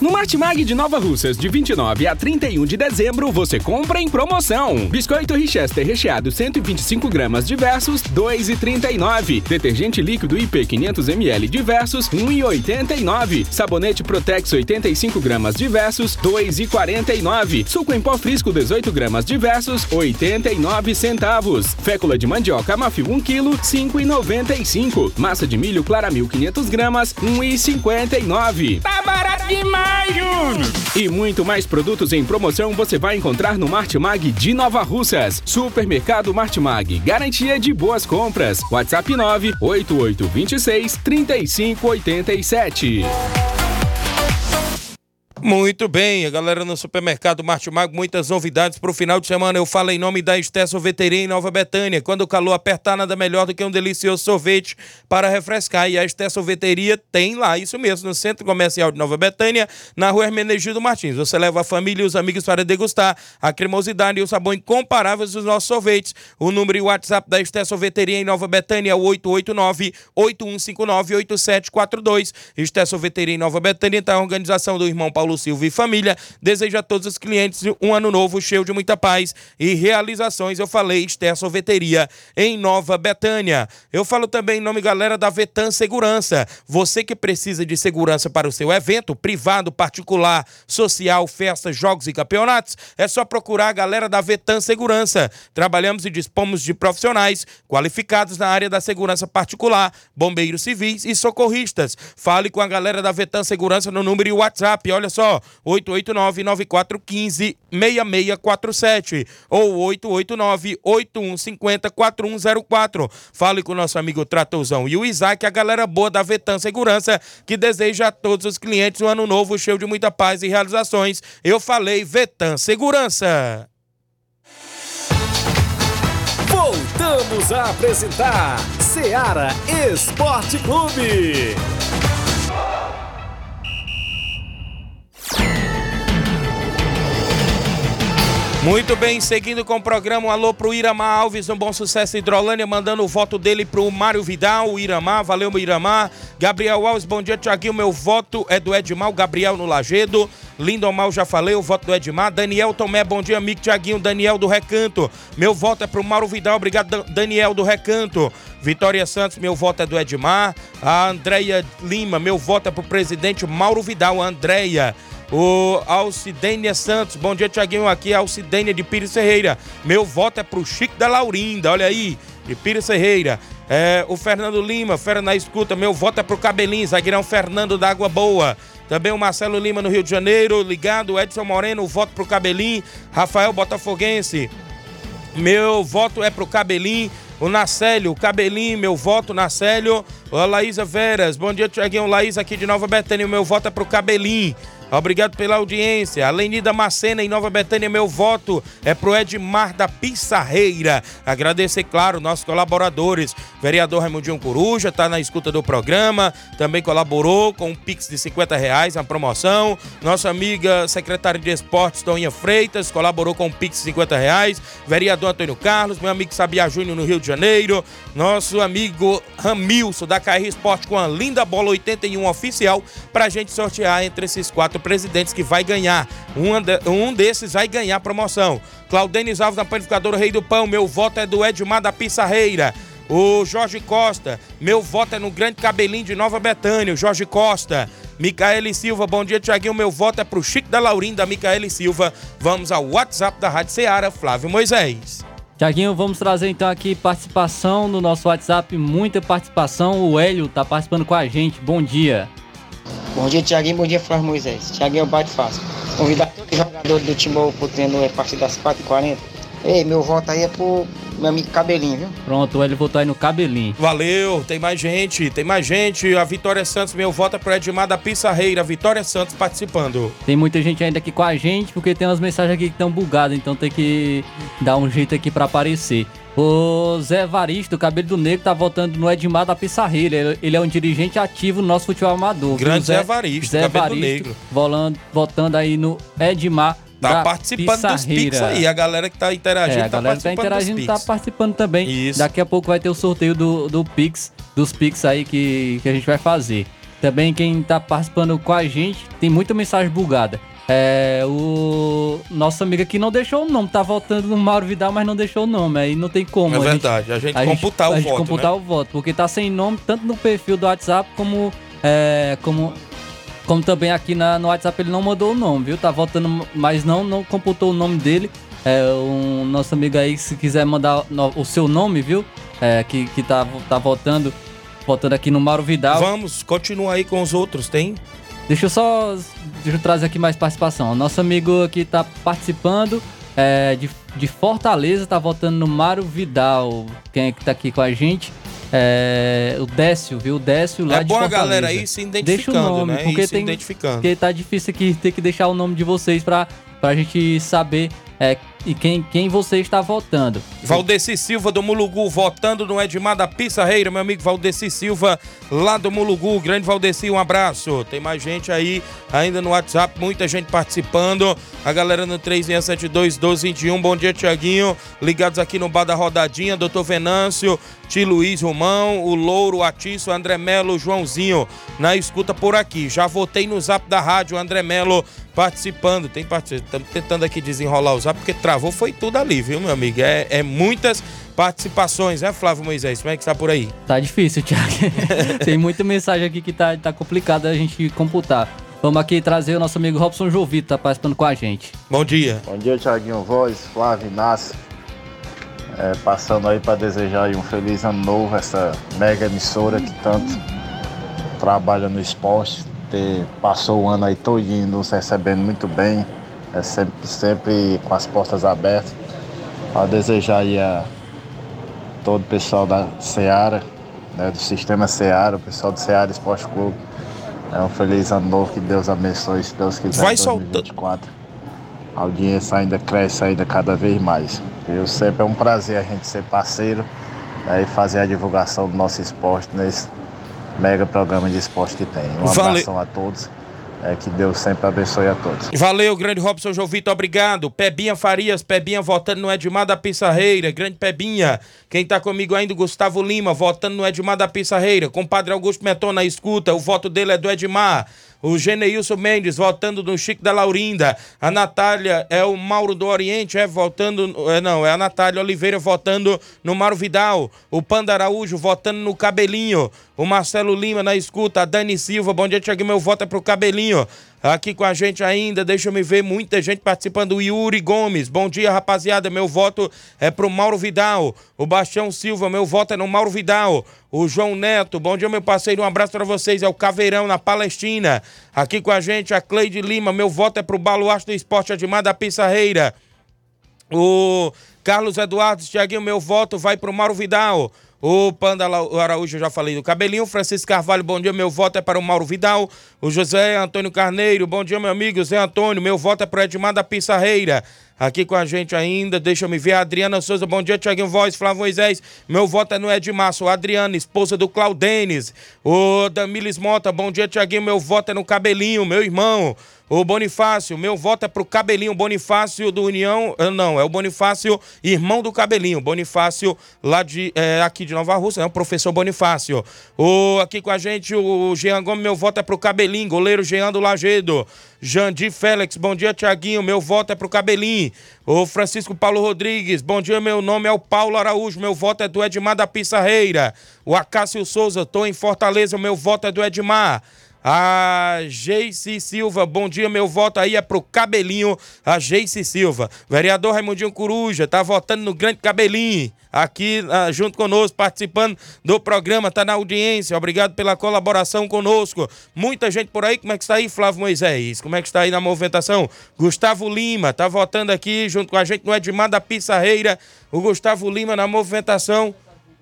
No Martimag de Nova Russas, de 29 a 31 de dezembro, você compra em promoção. Biscoito Richester recheado 125 gramas diversos, 2,39. Detergente líquido IP 500ml diversos, 1,89. Sabonete Protex 85 gramas diversos, 2,49. Suco em pó frisco 18 gramas diversos, 89 centavos. Fécula de mandioca Mafil 1 kg, 5,95. Massa de milho Claramil 500 gramas, 1,59. Tá barato demais, Júnior! E muito mais produtos em promoção você vai encontrar no Martimag de Nova Russas. Supermercado Martimag, garantia de boas compras. WhatsApp 98826 3587. Muito bem, a galera no supermercado Martimago, muitas novidades para o final de semana. Eu falo em nome da Esté Sorveteria em Nova Betânia. Quando o calor apertar, nada melhor do que um delicioso sorvete para refrescar. E a Esté Sorveteria tem lá, isso mesmo, no Centro Comercial de Nova Betânia, na rua Hermenegildo Martins. Você leva a família e os amigos para degustar a cremosidade e o sabor incomparáveis dos nossos sorvetes. O número e o WhatsApp da Esté Sorveteria em Nova Betânia é o 889-8159-8742. Esté Sorveteria em Nova Betânia está a organização do irmão Paulo Silva e família. Desejo a todos os clientes um ano novo cheio de muita paz e realizações. Eu falei Esther Sorveteria em Nova Betânia. Eu falo também em nome, galera, da Vetan Segurança. Você que precisa de segurança para o seu evento, privado, particular, social, festas, jogos e campeonatos, é só procurar a galera da Vetan Segurança. Trabalhamos e dispomos de profissionais qualificados na área da segurança particular, bombeiros civis e socorristas. Fale com a galera da Vetan Segurança no número e WhatsApp. Olha só, 889-9415-6647 ou 889-8150-4104. Fale com o nosso amigo Tratozão e o Isaac, a galera boa da Vetan Segurança, que deseja a todos os clientes um ano novo cheio de muita paz e realizações. Eu falei Vetan Segurança. Voltamos a apresentar Seara Esporte Clube. Muito bem, seguindo com o programa, um alô pro Iramar Alves, um bom sucesso Hidrolândia, mandando o voto dele pro Mário Vidal, o Iramar, valeu meu Iramar. Gabriel Alves, bom dia, Tiaguinho, meu voto é do Edmar, Gabriel no Lagedo. Lindomar, já falei, o voto do Edmar. Daniel Tomé, bom dia, amigo Tiaguinho, Daniel do Recanto. Meu voto é pro Mauro Vidal, obrigado, Daniel do Recanto. Vitória Santos, meu voto é do Edmar. A Andréia Lima, meu voto é pro presidente Mauro Vidal, Andréia. O Alcidênia Santos, bom dia, Tiaguinho. Aqui é Alcidênia de Pires Ferreira. Meu voto é pro Chico da Laurinda, olha aí, de Pires Ferreira. É, o Fernando Lima, fera na escuta. Meu voto é pro Cabelinho, zagueirão Fernando da Água Boa. Também o Marcelo Lima no Rio de Janeiro, ligado. Edson Moreno, voto pro Cabelinho. Rafael Botafoguense, meu voto é pro Cabelinho. O Nacélio, Cabelinho, meu voto, Nacélio. A Laísa Veras, bom dia, Tiaguinho. Laís aqui de Nova Betânia, meu voto é pro Cabelinho. Obrigado pela audiência. A Lenida Macena em Nova Betânia, meu voto é pro Edmar da Pissarreira. Agradecer, claro, nossos colaboradores. Vereador Raimundinho Coruja está na escuta do programa, também colaborou com um Pix de 50 reais na promoção. Nossa amiga secretária de Esportes, Toninha Freitas, colaborou com um Pix de 50 reais. Vereador Antônio Carlos, meu amigo Sabia Júnior no Rio de Janeiro. Nosso amigo Ramilson da KR Esporte com a linda bola 81 oficial pra gente sortear entre esses quatro presidentes que vai ganhar. Um, um desses vai ganhar a promoção. Claudenis Alves na panificadora Rei do Pão, meu voto é do Edmar da Pissarreira. O Jorge Costa, meu voto é no Grande Cabelinho de Nova Betânia, o Jorge Costa. Micaele Silva, bom dia, Tiaguinho. Meu voto é pro Chico da Laurinda, Micaele Silva. Vamos ao WhatsApp da Rádio Ceará, Flávio Moisés. Tiaguinho, vamos trazer então aqui participação no nosso WhatsApp, muita participação. O Hélio tá participando com a gente. Bom dia. Bom dia, Tiaguinho. Bom dia, Flávio Moisés. Tiaguinho, é bate fácil. Convidar todo jogador do Timor pro treino a partir das 4h40. Ei, meu voto aí é pro meu amigo Cabelinho, viu? Pronto, o Hélio votou aí no cabelinho. Valeu, tem mais gente, tem mais gente. A Vitória Santos, meu voto é pro Edmar da Pissarreira. Vitória Santos participando. Tem muita gente ainda aqui com a gente, porque tem umas mensagens aqui que estão bugadas, então tem que dar um jeito aqui pra aparecer. O Zé Varisto, o cabelo do negro, tá votando no Edmar da Pissarreira. Ele, ele é um dirigente ativo no nosso futebol amador. Grande Zé Varisto, Zé cabelo do Varisto, negro. volando- votando aí no Edmar Tá participando dos Pix aí. A galera que tá interagindo É, a tá galera que tá participando interagindo dos tá participando também. Daqui a pouco vai ter o sorteio do, do Pix, dos Pix aí que, que a gente vai fazer. Também quem tá participando com a gente, tem muita mensagem bugada. É, o nosso amigo aqui não deixou o nome, tá votando no Mauro Vidal, mas não deixou o nome. Aí não tem como. É a gente- verdade, a gente computar o a gente voto, computar né? o voto, porque tá sem nome tanto no perfil do WhatsApp como é, como como também aqui na, no WhatsApp ele não mandou o nome, viu? Tá votando, mas não não computou o nome dele. É, um nosso amigo aí, se quiser mandar no- o seu nome, viu? É, que, que tá, tá votando, votando aqui no Mauro Vidal. Vamos, continua aí com os outros, tem? Deixa eu só. Deixa eu trazer aqui mais participação. Nosso amigo aqui tá participando é, de, de Fortaleza, tá votando no Mário Vidal. Quem é que tá aqui com a gente? É, o Décio, viu? O Décio lá É de bom a galera aí se Deixa o identificando, nome, né? Porque E se tem, identificando. Porque tá difícil aqui ter que deixar o nome de vocês pra, pra gente saber é, e quem, quem você está votando. Valdeci Silva do Mulugu votando no Edmar da Pissarreira, meu amigo Valdeci Silva lá do Mulugu. Grande Valdeci, um abraço. Tem mais gente aí ainda no WhatsApp, muita gente participando. A galera no 3672 1221. Bom dia, Tiaguinho. Ligados aqui no Bar da Rodadinha, doutor Venâncio, Tio Luiz Romão, o Louro, o Atiço, André Melo, Joãozinho na escuta por aqui. Já votei no zap da rádio, André Melo participando. Tem Estamos tentando aqui desenrolar o zap, porque travou foi tudo ali, viu, meu amigo? É, é muitas participações, né, Flávio Moisés? Como é que tá por aí? Tá difícil, Thiago. (laughs) Tem muita mensagem aqui que tá, tá complicado a gente computar. Vamos aqui trazer o nosso amigo Robson Jovito, tá participando com a gente. Bom dia. Bom dia, Thiaguinho Voz, Flávio Inácio. É, passando aí para desejar aí um feliz ano novo, essa mega emissora que tanto trabalha no esporte. Ter, passou o ano aí todinho nos recebendo muito bem, é sempre, sempre com as portas abertas. Para desejar aí a todo o pessoal da Seara, né, do sistema Seara, o pessoal do Seara Esporte Clube. É um feliz ano novo, que Deus abençoe, se Deus quiser. Vai em soltando. 2024. A audiência ainda cresce ainda cada vez mais. Eu sempre é um prazer a gente ser parceiro né, e fazer a divulgação do nosso esporte nesse mega programa de esporte que tem. Um Valeu. abração a todos. É, que Deus sempre abençoe a todos. Valeu, grande Robson Jovito, obrigado. Pebinha Farias, Pebinha votando no Edmar da Pissarreira, grande Pebinha. Quem tá comigo ainda, Gustavo Lima, votando no Edmar da Pissarreira. Compadre Augusto Meton na escuta, o voto dele é do Edmar. O Geneilson Mendes votando no Chico da Laurinda. A Natália é o Mauro do Oriente, é votando. É, não, é a Natália Oliveira votando no Mauro Vidal. O Panda Araújo votando no Cabelinho. O Marcelo Lima na escuta. A Dani Silva, bom dia, Tiago. Meu voto é pro Cabelinho. Aqui com a gente ainda, deixa eu me ver, muita gente participando. O Yuri Gomes, bom dia, rapaziada. Meu voto é pro Mauro Vidal. O Bastião Silva, meu voto é no Mauro Vidal. O João Neto, bom dia, meu parceiro. Um abraço para vocês. É o Caveirão na Palestina. Aqui com a gente, a Cleide Lima. Meu voto é pro Baluarte do Esporte Admar da Pissarreira. O Carlos Eduardo Tiaguinho, meu voto vai pro Mauro Vidal. O Panda Araújo, eu já falei do cabelinho. Francisco Carvalho, bom dia, meu voto é para o Mauro Vidal. O José Antônio Carneiro, bom dia, meu amigo. Zé Antônio, meu voto é para o Edmar da Pissarreira. Aqui com a gente ainda, deixa eu me ver. Adriana Souza, bom dia, Tiaguinho Voz, Flávio Moisés. Meu voto é no a Adriana, esposa do Claudenes. O Damiles Mota, bom dia, Tiaguinho. Meu voto é no cabelinho, meu irmão. O Bonifácio, meu voto é pro Cabelinho Bonifácio do União. ah, Não, é o Bonifácio, irmão do Cabelinho. Bonifácio, lá de é, aqui de Nova Rússia, é o professor Bonifácio. O, aqui com a gente, o Jean Gomes, meu voto é pro Cabelinho. Goleiro Jean do Lagedo. Jandir Félix, bom dia, Tiaguinho. Meu voto é pro Cabelinho. O Francisco Paulo Rodrigues, bom dia, meu nome é o Paulo Araújo. Meu voto é do Edmar da Pissarreira. O Acácio Souza, tô em Fortaleza. Meu voto é do Edmar. A Geice Silva, bom dia, meu voto aí é pro Cabelinho, a Geice Silva. Vereador Raimundinho Coruja, tá votando no Grande Cabelinho, aqui ah, junto conosco, participando do programa, tá na audiência. Obrigado pela colaboração conosco. Muita gente por aí, como é que está aí, Flávio Moisés? Como é que está aí na movimentação? Gustavo Lima, tá votando aqui junto com a gente no Edmar da Pissarreira. O Gustavo Lima na movimentação,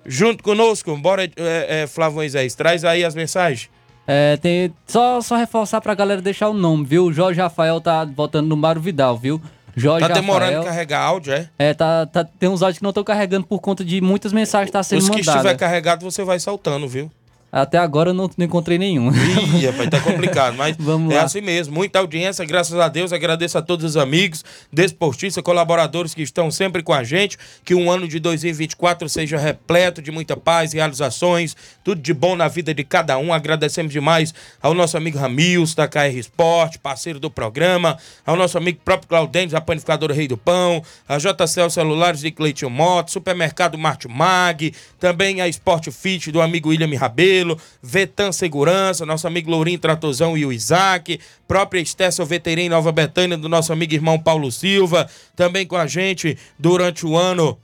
junto conosco. Bora, é, é, Flávio Moisés, traz aí as mensagens. É, tem, só, só reforçar pra galera deixar o nome, viu? O Jorge Rafael tá votando no Mário Vidal, viu? Jorge Tá demorando a carregar áudio, é? É, tá, tá, tem uns áudios que não estão carregando por conta de muitas mensagens que tá sendo Os que mandadas. estiver carregado, você vai saltando, viu? Até agora eu não, não encontrei nenhum. Ih, rapaz, tá complicado, mas (laughs) Vamos é assim mesmo. Muita audiência, graças a Deus. Agradeço a todos os amigos, desportistas, colaboradores que estão sempre com a gente. Que um ano de 2024 seja repleto de muita paz, realizações, tudo de bom na vida de cada um. Agradecemos demais ao nosso amigo Ramils, da KR Sport, parceiro do programa, ao nosso amigo próprio Claudentes, a panificadora Rei do Pão, a JCL Celulares e Cleiton Motos, Supermercado Marte Mag, também a Sport Fit do amigo William Rabelo, Vetan Segurança, nosso amigo Lourinho Tratozão e o Isaac, própria Estessa Veterem Nova Betânia, do nosso amigo irmão Paulo Silva, também com a gente durante o ano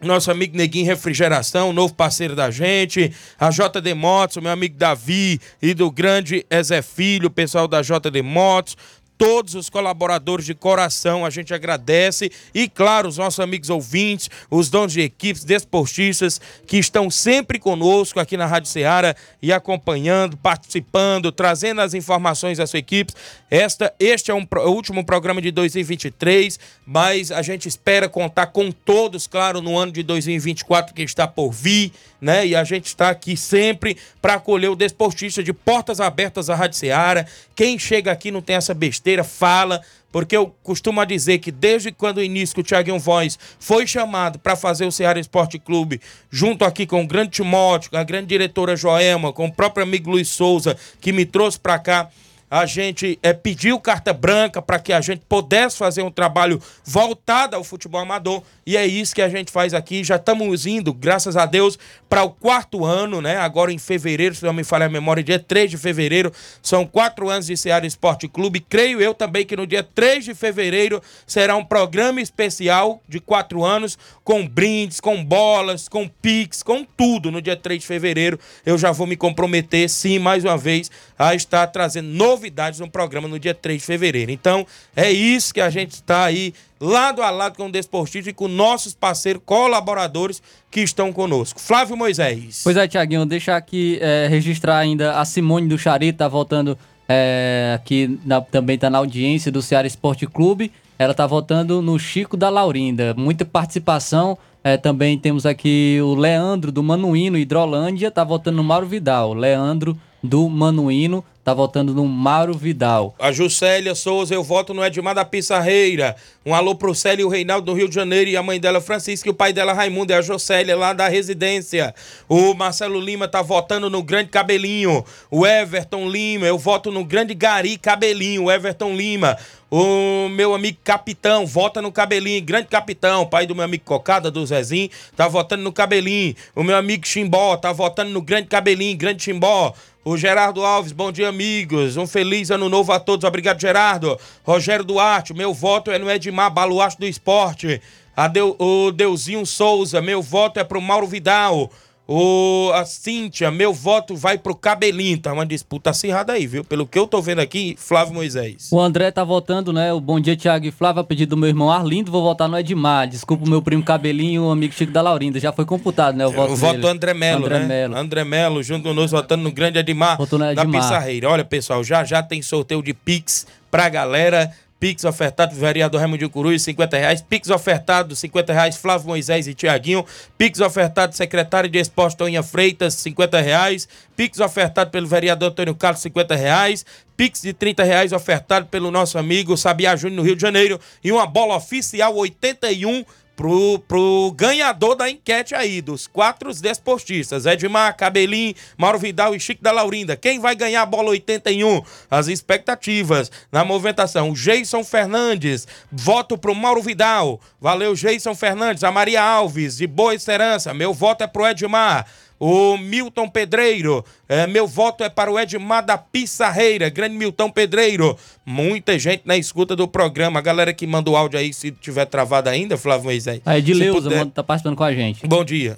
nosso amigo Neguinho Refrigeração, novo parceiro da gente, a JD Motos, meu amigo Davi e do grande Ezé Filho, pessoal da JD Motos, todos os colaboradores de coração, a gente agradece e claro, os nossos amigos ouvintes, os donos de equipes, desportistas que estão sempre conosco aqui na Rádio Ceará e acompanhando, participando, trazendo as informações suas equipes. Esta, este é um o último programa de 2023, mas a gente espera contar com todos, claro, no ano de 2024 que está por vir, né? E a gente está aqui sempre para acolher o desportista de portas abertas à Rádio Ceará. Quem chega aqui não tem essa besteira, fala, porque eu costumo dizer que desde quando o início que o Thiaguinho Voz foi chamado para fazer o Ceará Esporte Clube, junto aqui com o grande Timóteo, com a grande diretora Joelma, com o próprio amigo Luiz Souza, que me trouxe para cá, a gente é, pediu carta branca para que a gente pudesse fazer um trabalho voltado ao futebol amador e é isso que a gente faz aqui. Já estamos indo, graças a Deus, para o quarto ano, né? Agora em fevereiro, se não me falha a memória, dia 3 de fevereiro, são quatro anos de Ceará Esporte Clube. Creio eu também que no dia 3 de fevereiro será um programa especial de quatro anos, com brindes, com bolas, com pix, com tudo. No dia 3 de fevereiro eu já vou me comprometer, sim, mais uma vez, a estar trazendo novidades no programa no dia 3 de fevereiro. Então, é isso que a gente está aí lado a lado com o Desportista e com nossos parceiros colaboradores que estão conosco. Flávio Moisés. Pois é, Tiaguinho, deixar aqui é, registrar ainda a Simone do Charito, tá voltando é, aqui, na- também tá na audiência do Ceará Esporte Clube. Ela tá votando no Chico da Laurinda. Muita participação. É, também temos aqui o Leandro do Manuíno, Hidrolândia, tá votando no Mauro Vidal. Leandro do Manuíno tá votando no Mauro Vidal. A Juscelia Souza, eu voto no Edmar da Pissarreira. Um alô pro Célio Reinaldo do Rio de Janeiro e a mãe dela Francisca e o pai dela Raimundo e a Jocélia lá da residência. O Marcelo Lima tá votando no Grande Cabelinho. O Everton Lima, eu voto no Grande Gari Cabelinho, o Everton Lima. O meu amigo Capitão, vota no Cabelinho, grande Capitão, pai do meu amigo Cocada, do Zezinho, tá votando no Cabelinho. O meu amigo Chimbó, tá votando no Grande Cabelinho, grande Chimbó. O Gerardo Alves, bom dia, amigos. Um feliz ano novo a todos. Obrigado, Gerardo. Rogério Duarte, meu voto é no Edmar Baluarte do Esporte. Adeu, o Deusinho Souza, meu voto é pro Mauro Vidal. O, a Cíntia, meu voto vai pro Cabelinho. Tá uma disputa acirrada aí, viu? Pelo que eu tô vendo aqui, Flávio Moisés. O André tá votando, né? O Bom Dia Tiago e Flávio, a pedido do meu irmão Arlindo, vou votar no Edmar. Desculpa o meu primo Cabelinho o amigo Chico da Laurinda. Já foi computado, né? O voto O voto do André Melo, André né? Melo. André Melo, junto conosco, votando no grande Edmar, Votou no da Edmar. Pissarreira. Olha, pessoal, já já tem sorteio de Pix pra galera. Pix ofertado do vereador Raimundo Cruz, 50 reais. Pix ofertado, 50 reais, Flávio Moisés e Tiaguinho. Pix ofertado, secretário de Esporte, Toninha Freitas, 50 reais. Pix ofertado pelo vereador Antônio Carlos, 50 reais. Pix de 30 reais ofertado pelo nosso amigo Sabiá Júnior, no Rio de Janeiro. E uma bola oficial, 81 pro, pro ganhador da enquete aí, dos quatro desportistas, Edmar, Cabelinho, Mauro Vidal e Chico da Laurinda. Quem vai ganhar a bola 81? As expectativas na movimentação. Geison Fernandes, voto pro Mauro Vidal. Valeu, Geison Fernandes. A Maria Alves, de Boa Esperança. Meu voto é pro Edmar. O Milton Pedreiro, é, meu voto é para o Edmar da Pissarreira, grande Milton Pedreiro. Muita gente na escuta do programa. A galera que manda o áudio aí, se tiver travado ainda, Flávio Moisés. A se Edileuza puder- manda- tá participando com a gente. Bom dia.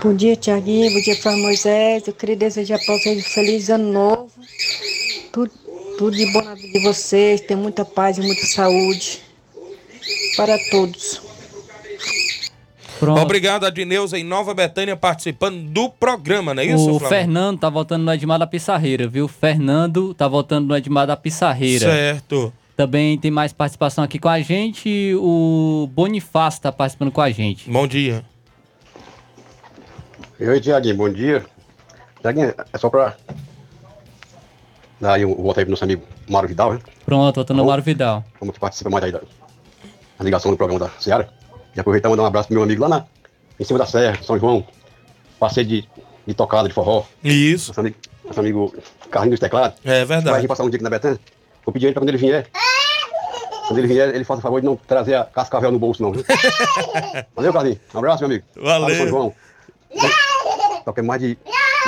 Bom dia, Tiaguinho. Bom dia, Flávio Moisés. Eu queria desejar para vocês um feliz ano novo. Tudo, tudo de bom na vida de vocês. Tenham muita paz e muita saúde. Para todos. Pronto. Obrigado, Adneuza, em Nova Betânia, participando do programa, não é isso, o Flávio? Fernando tá votando no Edmar da Pissarreira, viu? Fernando tá votando no Edmar da Pissarreira. Certo. Também tem mais participação aqui com a gente. O Bonifácio tá participando com a gente. Bom dia. Oi, Tiaguinho, bom dia. Tiaguinho, é só pra dar aí um voto aí pro nosso amigo Mário Vidal, né? Pronto, votando no Mário Vidal. Como que participa mais aí da, da ligação do programa da Seara. E aproveitar e mandar um abraço pro meu amigo lá na, em cima da Serra, São João. Passeio de, de tocada, de forró. Isso. Nosso amigo, nosso amigo Carlinhos dos Teclados. É verdade. Vai vir passar um dia aqui na Betânia. Vou pedir ele pra quando ele vier. Quando ele vier, ele faça o favor de não trazer a cascavel no bolso, não. Viu? (laughs) Valeu, Carlinhos. Um abraço, meu amigo. Valeu. Fala, São João. Toquei mais de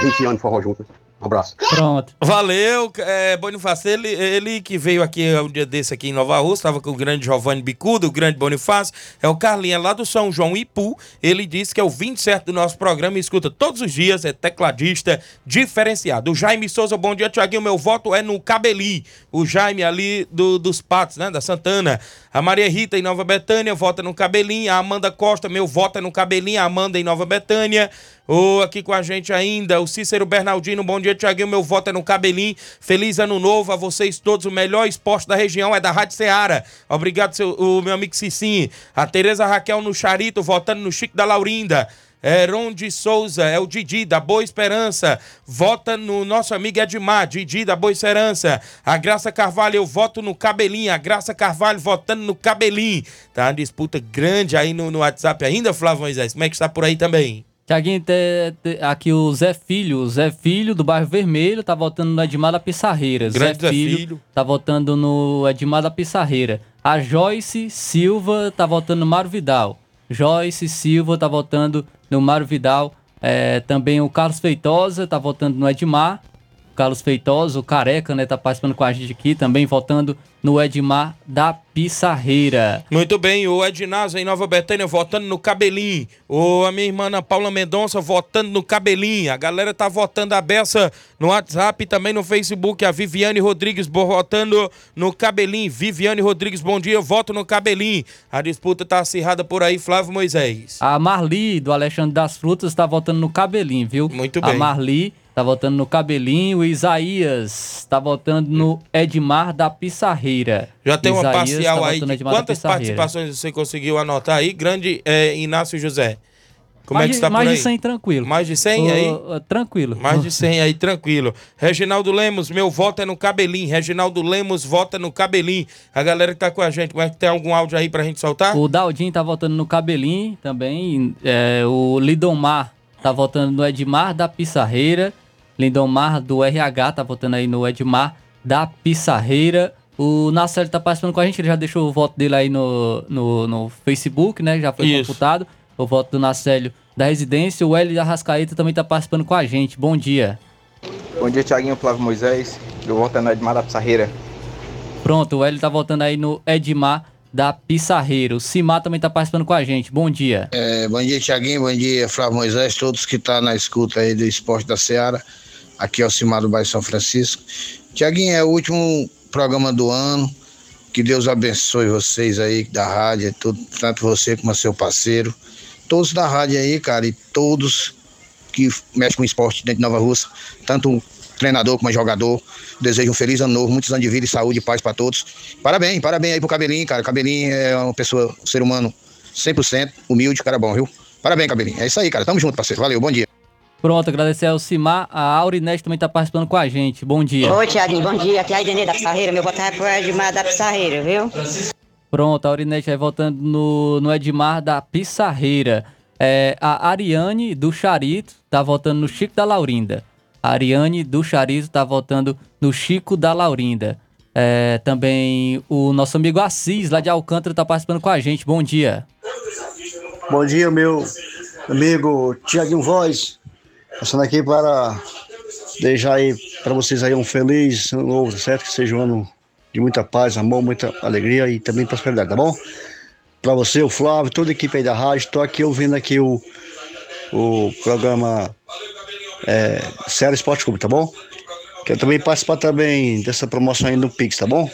20 anos de forró junto. Um abraço. Pronto. Valeu, é, Bonifácio. Ele, ele que veio aqui um dia desse aqui em Nova Rússia, estava com o grande Giovanni Bicudo, o grande Bonifácio. É o Carlinha lá do São João Ipu. Ele disse que é o 27 do nosso programa e escuta todos os dias, é tecladista diferenciado. O Jaime Souza, bom dia, Tiaguinho. Meu voto é no Cabelim. O Jaime ali do, dos Patos, né? Da Santana. A Maria Rita em Nova Betânia, vota no Cabelim. A Amanda Costa, meu voto é no Cabelim. A Amanda em Nova Betânia. O, aqui com a gente ainda, o Cícero Bernardino, bom dia, Tiaguinho. Meu voto é no Cabelim. Feliz ano novo a vocês todos. O melhor esporte da região é da Rádio Ceará. Obrigado, seu, o meu amigo Cicinho. A Tereza Raquel no Charito, votando no Chico da Laurinda. Heron de Souza, é o Didi da Boa Esperança. Vota no nosso amigo Edmar, Didi da Boa Esperança. A Graça Carvalho, eu voto no Cabelinho. A Graça Carvalho votando no Cabelinho. Tá uma disputa grande aí no, no WhatsApp ainda, Flávio Moisés. Como é que está por aí também? Tiaguinho, aqui o Zé Filho, o Zé Filho do bairro Vermelho tá votando no Edmar da Pissarreira. Grande Zé Filho. tá votando no Edmar da Pissarreira. A Joyce Silva tá votando no Mário Vidal. Joyce Silva tá votando no Mário Vidal. É, também o Carlos Feitosa tá votando no Edmar. Carlos Feitosa, o Careca, né, tá participando com a gente aqui, também votando no Edmar da Pissarreira. Muito bem, o Ednasa em Nova Betânia votando no Cabelinho. O, a minha irmã Ana Paula Mendonça votando no Cabelinho. A galera tá votando a beça no WhatsApp e também no Facebook. A Viviane Rodrigues votando no Cabelinho. Viviane Rodrigues, bom dia, voto no Cabelinho. A disputa tá acirrada por aí, Flávio Moisés. A Marli, do Alexandre das Frutas, tá votando no cabelinho, viu? Muito A bem. Marli tá votando no cabelinho. O Isaías tá votando no Edmar da Pissarreira. Já tem uma Isaías parcial tá aí de quantas participações você conseguiu anotar aí? Grande é, Inácio José. Como mais é que está por mais aí? de 100 tranquilo. Mais de 100 aí? Ô, tranquilo. Mais de 100 aí, tranquilo. Reginaldo Lemos, meu voto é no Cabelinho. Reginaldo Lemos vota no Cabelinho. A galera que tá com a gente, como é que tem algum áudio aí pra gente soltar? O Daldinho tá votando no cabelinho também. É, o Lidomar tá votando no Edmar da Pissarreira. Lindomar do RH tá votando aí no Edmar da Pissarreira. O Nacélio tá participando com a gente, ele já deixou o voto dele aí no, no, no Facebook, né? Já foi Isso. computado. O voto do Nacélio da residência. O Hélio Arrascaeta também tá participando com a gente. Bom dia. Bom dia, Tiaguinho Flávio Moisés. Eu voto no Edmar da Pissarreira. Pronto, o Hélio tá votando aí no Edmar da Pissarreira. O Simar também tá participando com a gente. Bom dia. É, bom dia, Tiaguinho. Bom dia, Flávio Moisés. Todos que estão na escuta aí do Esporte da Seara. Aqui é o Cimar do bairro São Francisco. Tiaguinho, é o último programa do ano. Que Deus abençoe vocês aí da rádio, tudo, tanto você como seu parceiro. Todos da rádio aí, cara, e todos que mexem com esporte dentro de Nova Russa, tanto treinador como jogador. Desejo um feliz ano novo, muitos anos de vida e saúde e paz para todos. Parabéns, parabéns aí pro Cabelinho, cara. Cabelinho é uma pessoa, um ser humano 100%, humilde, cara bom, viu? Parabéns, Cabelinho. É isso aí, cara. Tamo junto, parceiro. Valeu, bom dia. Pronto, agradecer ao Simar. A Aurinete também tá participando com a gente. Bom dia. Oi, Tiaguinho, bom dia. Aqui é a Idenê da Pissarreira. Meu voto é pro Edmar da Pissarreira, viu? Pronto, a Aurinete aí voltando no, no Edmar da Pissarreira. É, a Ariane do Charito tá votando no Chico da Laurinda. A Ariane do Charito tá votando no Chico da Laurinda. É, também o nosso amigo Assis, lá de Alcântara, tá participando com a gente. Bom dia. Bom dia, meu amigo Tiaguinho Voz. Passando aqui para deixar aí para vocês aí um feliz ano novo, certo? Que seja um ano de muita paz, amor, muita alegria e também prosperidade, tá bom? Para você, o Flávio, toda a equipe aí da rádio, estou aqui ouvindo aqui o, o programa é, Sério Esporte Clube, tá bom? Quero também participar também dessa promoção aí no Pix, tá bom?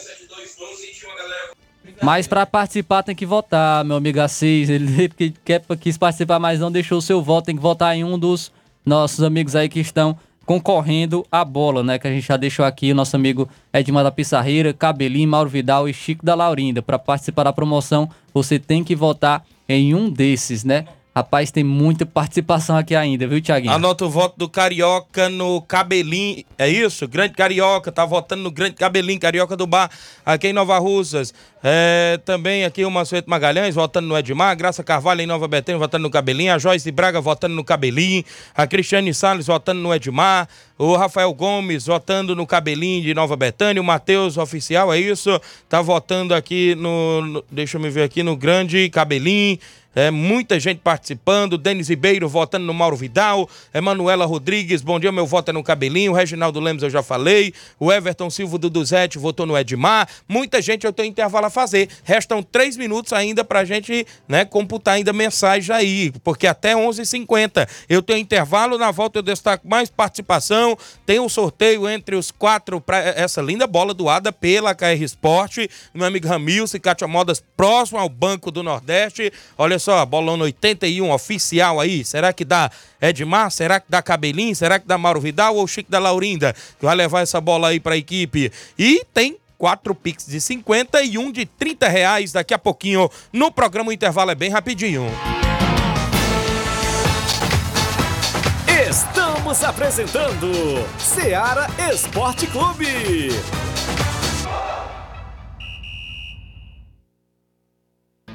Mas para participar tem que votar, meu amigo Assis. Ele que (laughs) quer, quis participar, mas não deixou o seu voto. Tem que votar em um dos nossos amigos aí que estão concorrendo à bola, né? Que a gente já deixou aqui o nosso amigo Edmar da Pissarreira, Cabelinho, Mauro Vidal e Chico da Laurinda. Para participar da promoção, você tem que votar em um desses, né? Rapaz, tem muita participação aqui ainda, viu, Tiaguinho? Anota o voto do Carioca no Cabelinho. É isso? Grande Carioca, tá votando no Grande Cabelinho, Carioca do Bar, aqui em Nova Russas. É, também aqui o Mansueto Magalhães votando no Edmar, Graça Carvalho em Nova Betânia votando no Cabelinho, a Joyce Braga votando no Cabelinho, a Cristiane Salles votando no Edmar, o Rafael Gomes votando no Cabelinho de Nova Betânia, o Matheus Oficial, é isso? Tá votando aqui no, no- deixa eu me ver aqui, no Grande Cabelinho. É, muita gente participando. Denis Ribeiro votando no Mauro Vidal. Emanuela Rodrigues, bom dia, meu voto é no Cabelinho. Reginaldo Lemos, eu já falei. O Everton Silva do Duzete votou no Edmar. Muita gente, eu tenho intervalo fazer. Restam três minutos ainda pra gente né, computar ainda mensagem aí, porque até 11h50 eu tenho intervalo. Na volta eu destaco mais participação. Tem um sorteio entre os quatro para essa linda bola doada pela KR Esporte. Meu amigo Ramilson e Cátia Modas, próximo ao Banco do Nordeste. Olha só, bolão 81 oficial aí. Será que dá Edmar? Será que dá Cabelinho? Será que dá Mauro Vidal ou Chico da Laurinda? Que vai levar essa bola aí pra equipe. E tem quatro Pix de 50 e um de 30 reais daqui a pouquinho no programa. O intervalo é bem rapidinho. Estamos apresentando Seara Esporte Clube.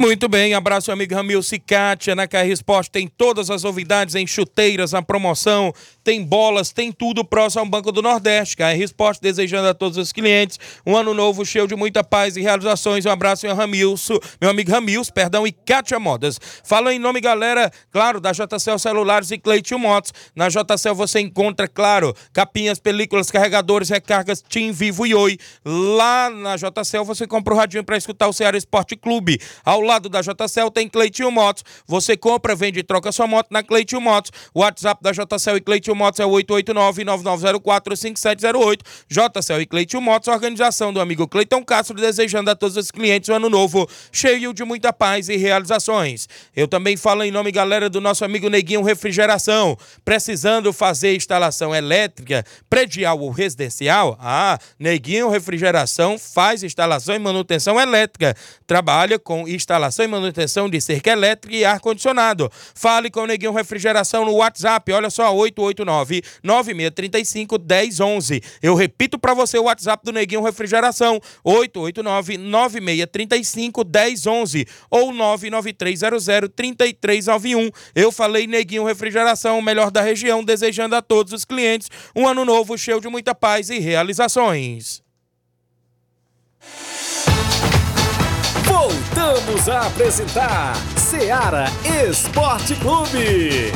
Muito bem, abraço amigo Ramil Cicatia, na KR Esporte tem todas as novidades em chuteiras, a promoção, tem bolas, tem tudo próximo ao Banco do Nordeste. KR Esporte desejando a todos os clientes um ano novo cheio de muita paz e realizações. Um abraço meu Ramilson, meu amigo Ramils, perdão, e Kátia Modas. Fala em nome, galera, claro, da JCL Celulares e Cleiton Motos. Na JCL você encontra, claro, capinhas, películas, carregadores, recargas, Tim, Vivo e Oi. Lá na JCL você compra o radinho para escutar o Ceará Esporte Clube. Ao lado da JCL tem Cleitinho Motos. Você compra, vende e troca sua moto na Cleitinho Motos. O WhatsApp da JCL e Cleitinho Motos é o 889-9904-5708. JCL e Cleitinho Motos, organização do amigo Cleiton Castro, desejando a todos os clientes um ano novo cheio de muita paz e realizações. Eu também falo em nome, galera, do nosso amigo Neguinho Refrigeração. Precisando fazer instalação elétrica, predial ou residencial? Ah, Neguinho Refrigeração faz instalação e manutenção elétrica. Trabalha com instalação e manutenção de cerca elétrica e ar-condicionado. Fale com o Neguinho Refrigeração no WhatsApp, olha só, 889-9635-1011. Eu repito para você o WhatsApp do Neguinho Refrigeração, 889-9635-1011 ou 99300-3391. Eu falei Neguinho Refrigeração, o melhor da região, desejando a todos os clientes um ano novo cheio de muita paz e realizações. Voltamos a apresentar Seara Esporte Clube.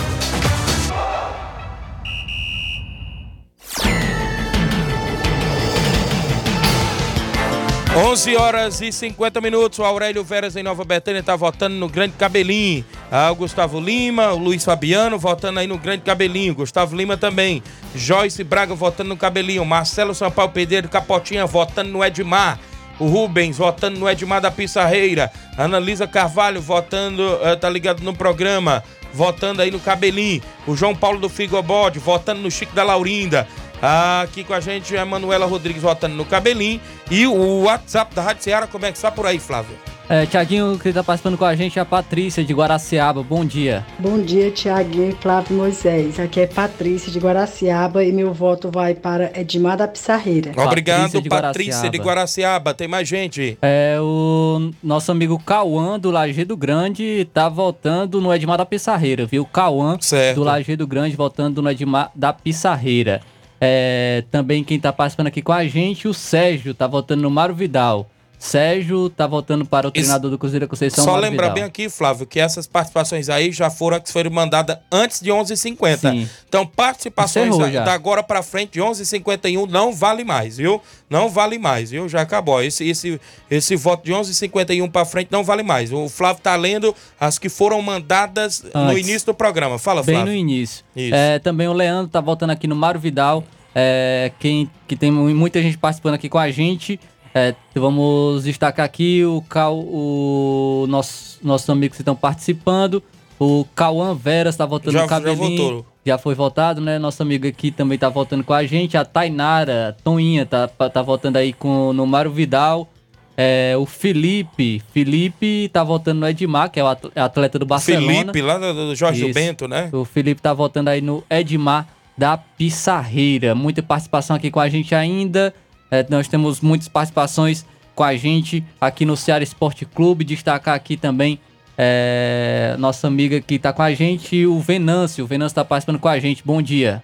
11 horas e 50 minutos. O Aurélio Veras em Nova Betânia está votando no Grande Cabelinho. Ah, o Gustavo Lima, o Luiz Fabiano votando aí no Grande Cabelinho. Gustavo Lima também. Joyce Braga votando no Cabelinho. Marcelo Sampaio Pedreiro Capotinha votando no Edmar. O Rubens votando no Edmar da Pissarreira. Analisa Carvalho votando, eh, tá ligado no programa, votando aí no Cabelinho. O João Paulo do Figobode votando no Chico da Laurinda. Aqui com a gente é Manuela Rodrigues votando no Cabelinho. E o WhatsApp da Rádio Ceará, como é que está por aí, Flávio? É, Tiaguinho, que tá participando com a gente é a Patrícia de Guaraciaba. Bom dia. Bom dia, Tiaguinho e Flávio Moisés. Aqui é Patrícia de Guaraciaba e meu voto vai para Edmar da Pissarreira. Obrigado, de Patrícia de Guaraciaba. Tem mais gente. É, o nosso amigo Cauã do Lajeado Grande tá votando no Edmar da Pissarreira, viu? Cauã do Lajeado Grande votando no Edmar da Pissarreira. É, também quem tá participando aqui com a gente, o Sérgio, tá votando no Mário Vidal. Sérgio tá votando para o treinador do Cruzeiro da Conceição. Só Mário lembrar Vidal. bem aqui, Flávio, que essas participações aí já foram que foram mandadas antes de 11h50. Sim. Então, participações da, agora pra frente, de 11h51, não vale mais, viu? Não vale mais, viu? Já acabou. Esse, esse, esse voto de 11h51 pra frente não vale mais. O Flávio tá lendo as que foram mandadas no Antes. início do programa. Fala, Bem Flávio. no início. Isso. É, também o Leandro tá voltando aqui no Mário Vidal. É, quem, que tem mu- muita gente participando aqui com a gente. É, vamos destacar aqui o Cal, o nosso, nossos amigos que estão participando. O Cauã Veras tá voltando Já- no já cabelinho. votou. Já foi votado, né? Nosso amigo aqui também tá voltando com a gente. A Tainara, Toinha, tá, tá voltando aí com, no Mário Vidal. É, o Felipe. Felipe tá votando no Edmar, que é o at- atleta do Barcelona. Felipe, lá do, do Jorge Isso. Bento, né? O Felipe tá votando aí no Edmar da Pissarreira. Muita participação aqui com a gente ainda. É, nós temos muitas participações com a gente aqui no Ceará Esporte Clube. Destacar aqui também é, nossa amiga que tá com a gente, o Venâncio. O Venâncio tá participando com a gente. Bom dia.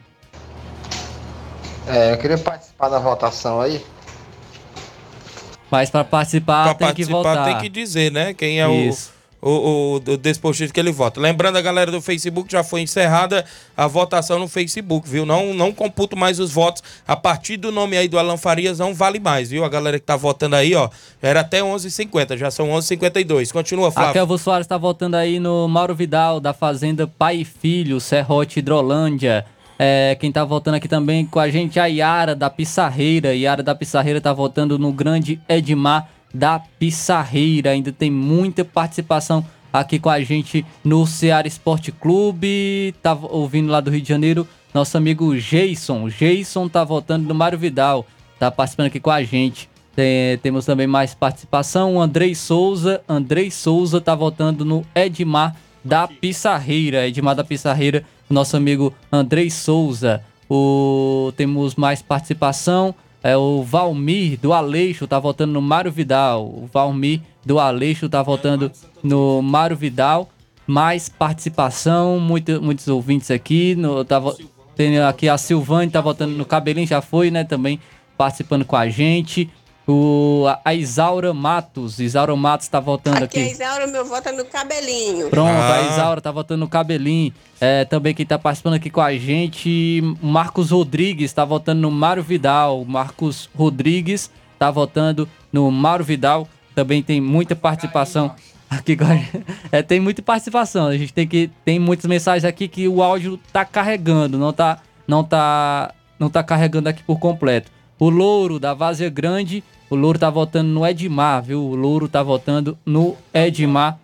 É, eu queria participar da votação aí. Mas para participar Pra tem que participar votar. tem que dizer, né? Quem é Isso. o, o, o desportista que ele vota. Lembrando a galera do Facebook, já foi encerrada a votação no Facebook, viu? Não, não computo mais os votos. A partir do nome aí do Alan Farias não vale mais, viu? A galera que tá votando aí, ó, era até 11h50, já são 11h52. Continua, A Flávio. Kelvo Soares está votando aí no Mauro Vidal, da Fazenda Pai e Filho, Serrote Hidrolândia. É, quem tá votando aqui também com a gente a Yara da Pissarreira. Yara da Pissarreira tá votando no grande Edmar da Pissarreira. Ainda tem muita participação aqui com a gente no Ceará Esporte Clube. Tá ouvindo lá do Rio de Janeiro nosso amigo Jason. Jason tá votando no Mário Vidal. Tá participando aqui com a gente. Tem- temos também mais participação. Andrei Souza. Andrei Souza tá votando no Edmar da Pissarreira. Edmar da Pissarreira, nosso amigo Andrei Souza. O, temos mais participação. É o Valmir do Aleixo tá votando no Mário Vidal. O Valmir do Aleixo tá votando no Mário Vidal. Mais participação, muito, muitos ouvintes aqui. No, tá, tem aqui a Silvane tá votando no Cabelinho, já foi, né? Também participando com a gente. O, a, a Isaura Matos. Isaura Matos tá votando Aqui aqui. Isaura, meu voto é no cabelinho. Pronto, Ah. a Isaura tá votando no cabelinho. É, também quem tá participando aqui com a gente, Marcos Rodrigues tá votando no Mário Vidal. Marcos Rodrigues tá votando no Mário Vidal. Também tem muita participação aqui com a gente. É, tem muita participação. A gente tem que tem muitas mensagens aqui que o áudio tá carregando, não tá não tá não tá carregando aqui por completo. O Louro da Vazia Grande, o Louro tá votando no Edmar, viu? O Louro tá votando no Edmar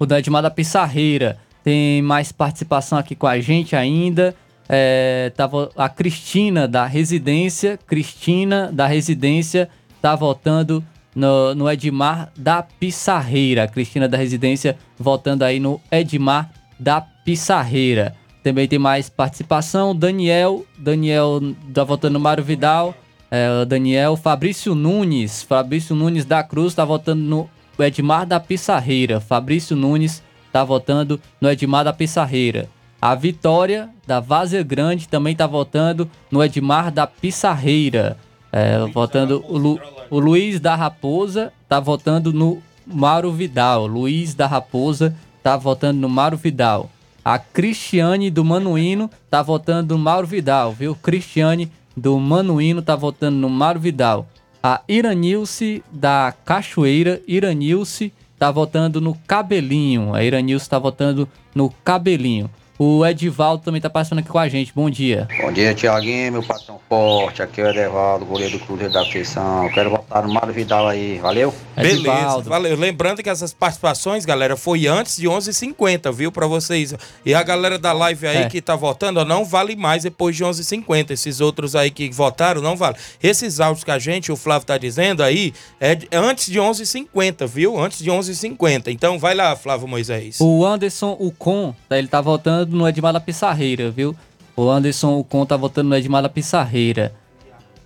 o da Edmar da Pissarreira. Tem mais participação aqui com a gente ainda. É, tava a Cristina da Residência. Cristina da Residência tá votando no, no Edmar da Pissarreira. Cristina da Residência votando aí no Edmar da Pissarreira. Também tem mais participação. Daniel. Daniel tá votando no Mário Vidal. É, Daniel. Fabrício Nunes. Fabrício Nunes da Cruz tá votando no Edmar da Pissarreira. Fabrício Nunes tá votando no Edmar da Pissarreira. A Vitória da Vazia Grande também tá votando no Edmar da Pissarreira. É, votando o, Lu- o Luiz da Raposa tá votando no Mauro Vidal. Luiz da Raposa tá votando no Mauro Vidal. A Cristiane do Manuíno tá votando no Mauro Vidal, viu? Cristiane do Manuíno tá votando no Mauro Vidal. A Iranilce da Cachoeira, Iranilce, tá votando no Cabelinho. A Iranilce tá votando no Cabelinho. O Edivaldo também tá passando aqui com a gente. Bom dia. Bom dia, Tiaguinho, meu patrão forte. Aqui é o Edevaldo, goleiro do Cruzeiro da Conceição. Quero votar no Mário Vidal aí, valeu? Beleza, valeu. Lembrando que essas participações, galera, foi antes de 11h50, viu? Pra vocês. E a galera da live aí É. que tá votando, ó, não vale mais depois de 11h50. Esses outros aí que votaram, não vale. Esses áudios que a gente, o Flávio tá dizendo aí, é de- é antes de 11h50, viu? Antes de 11h50. Então vai lá, Flávio Moisés. O Anderson Ucon, tá, ele tá votando no Edmar da Pissarreira, viu? O Anderson Ucon tá votando no Edmar da Pissarreira.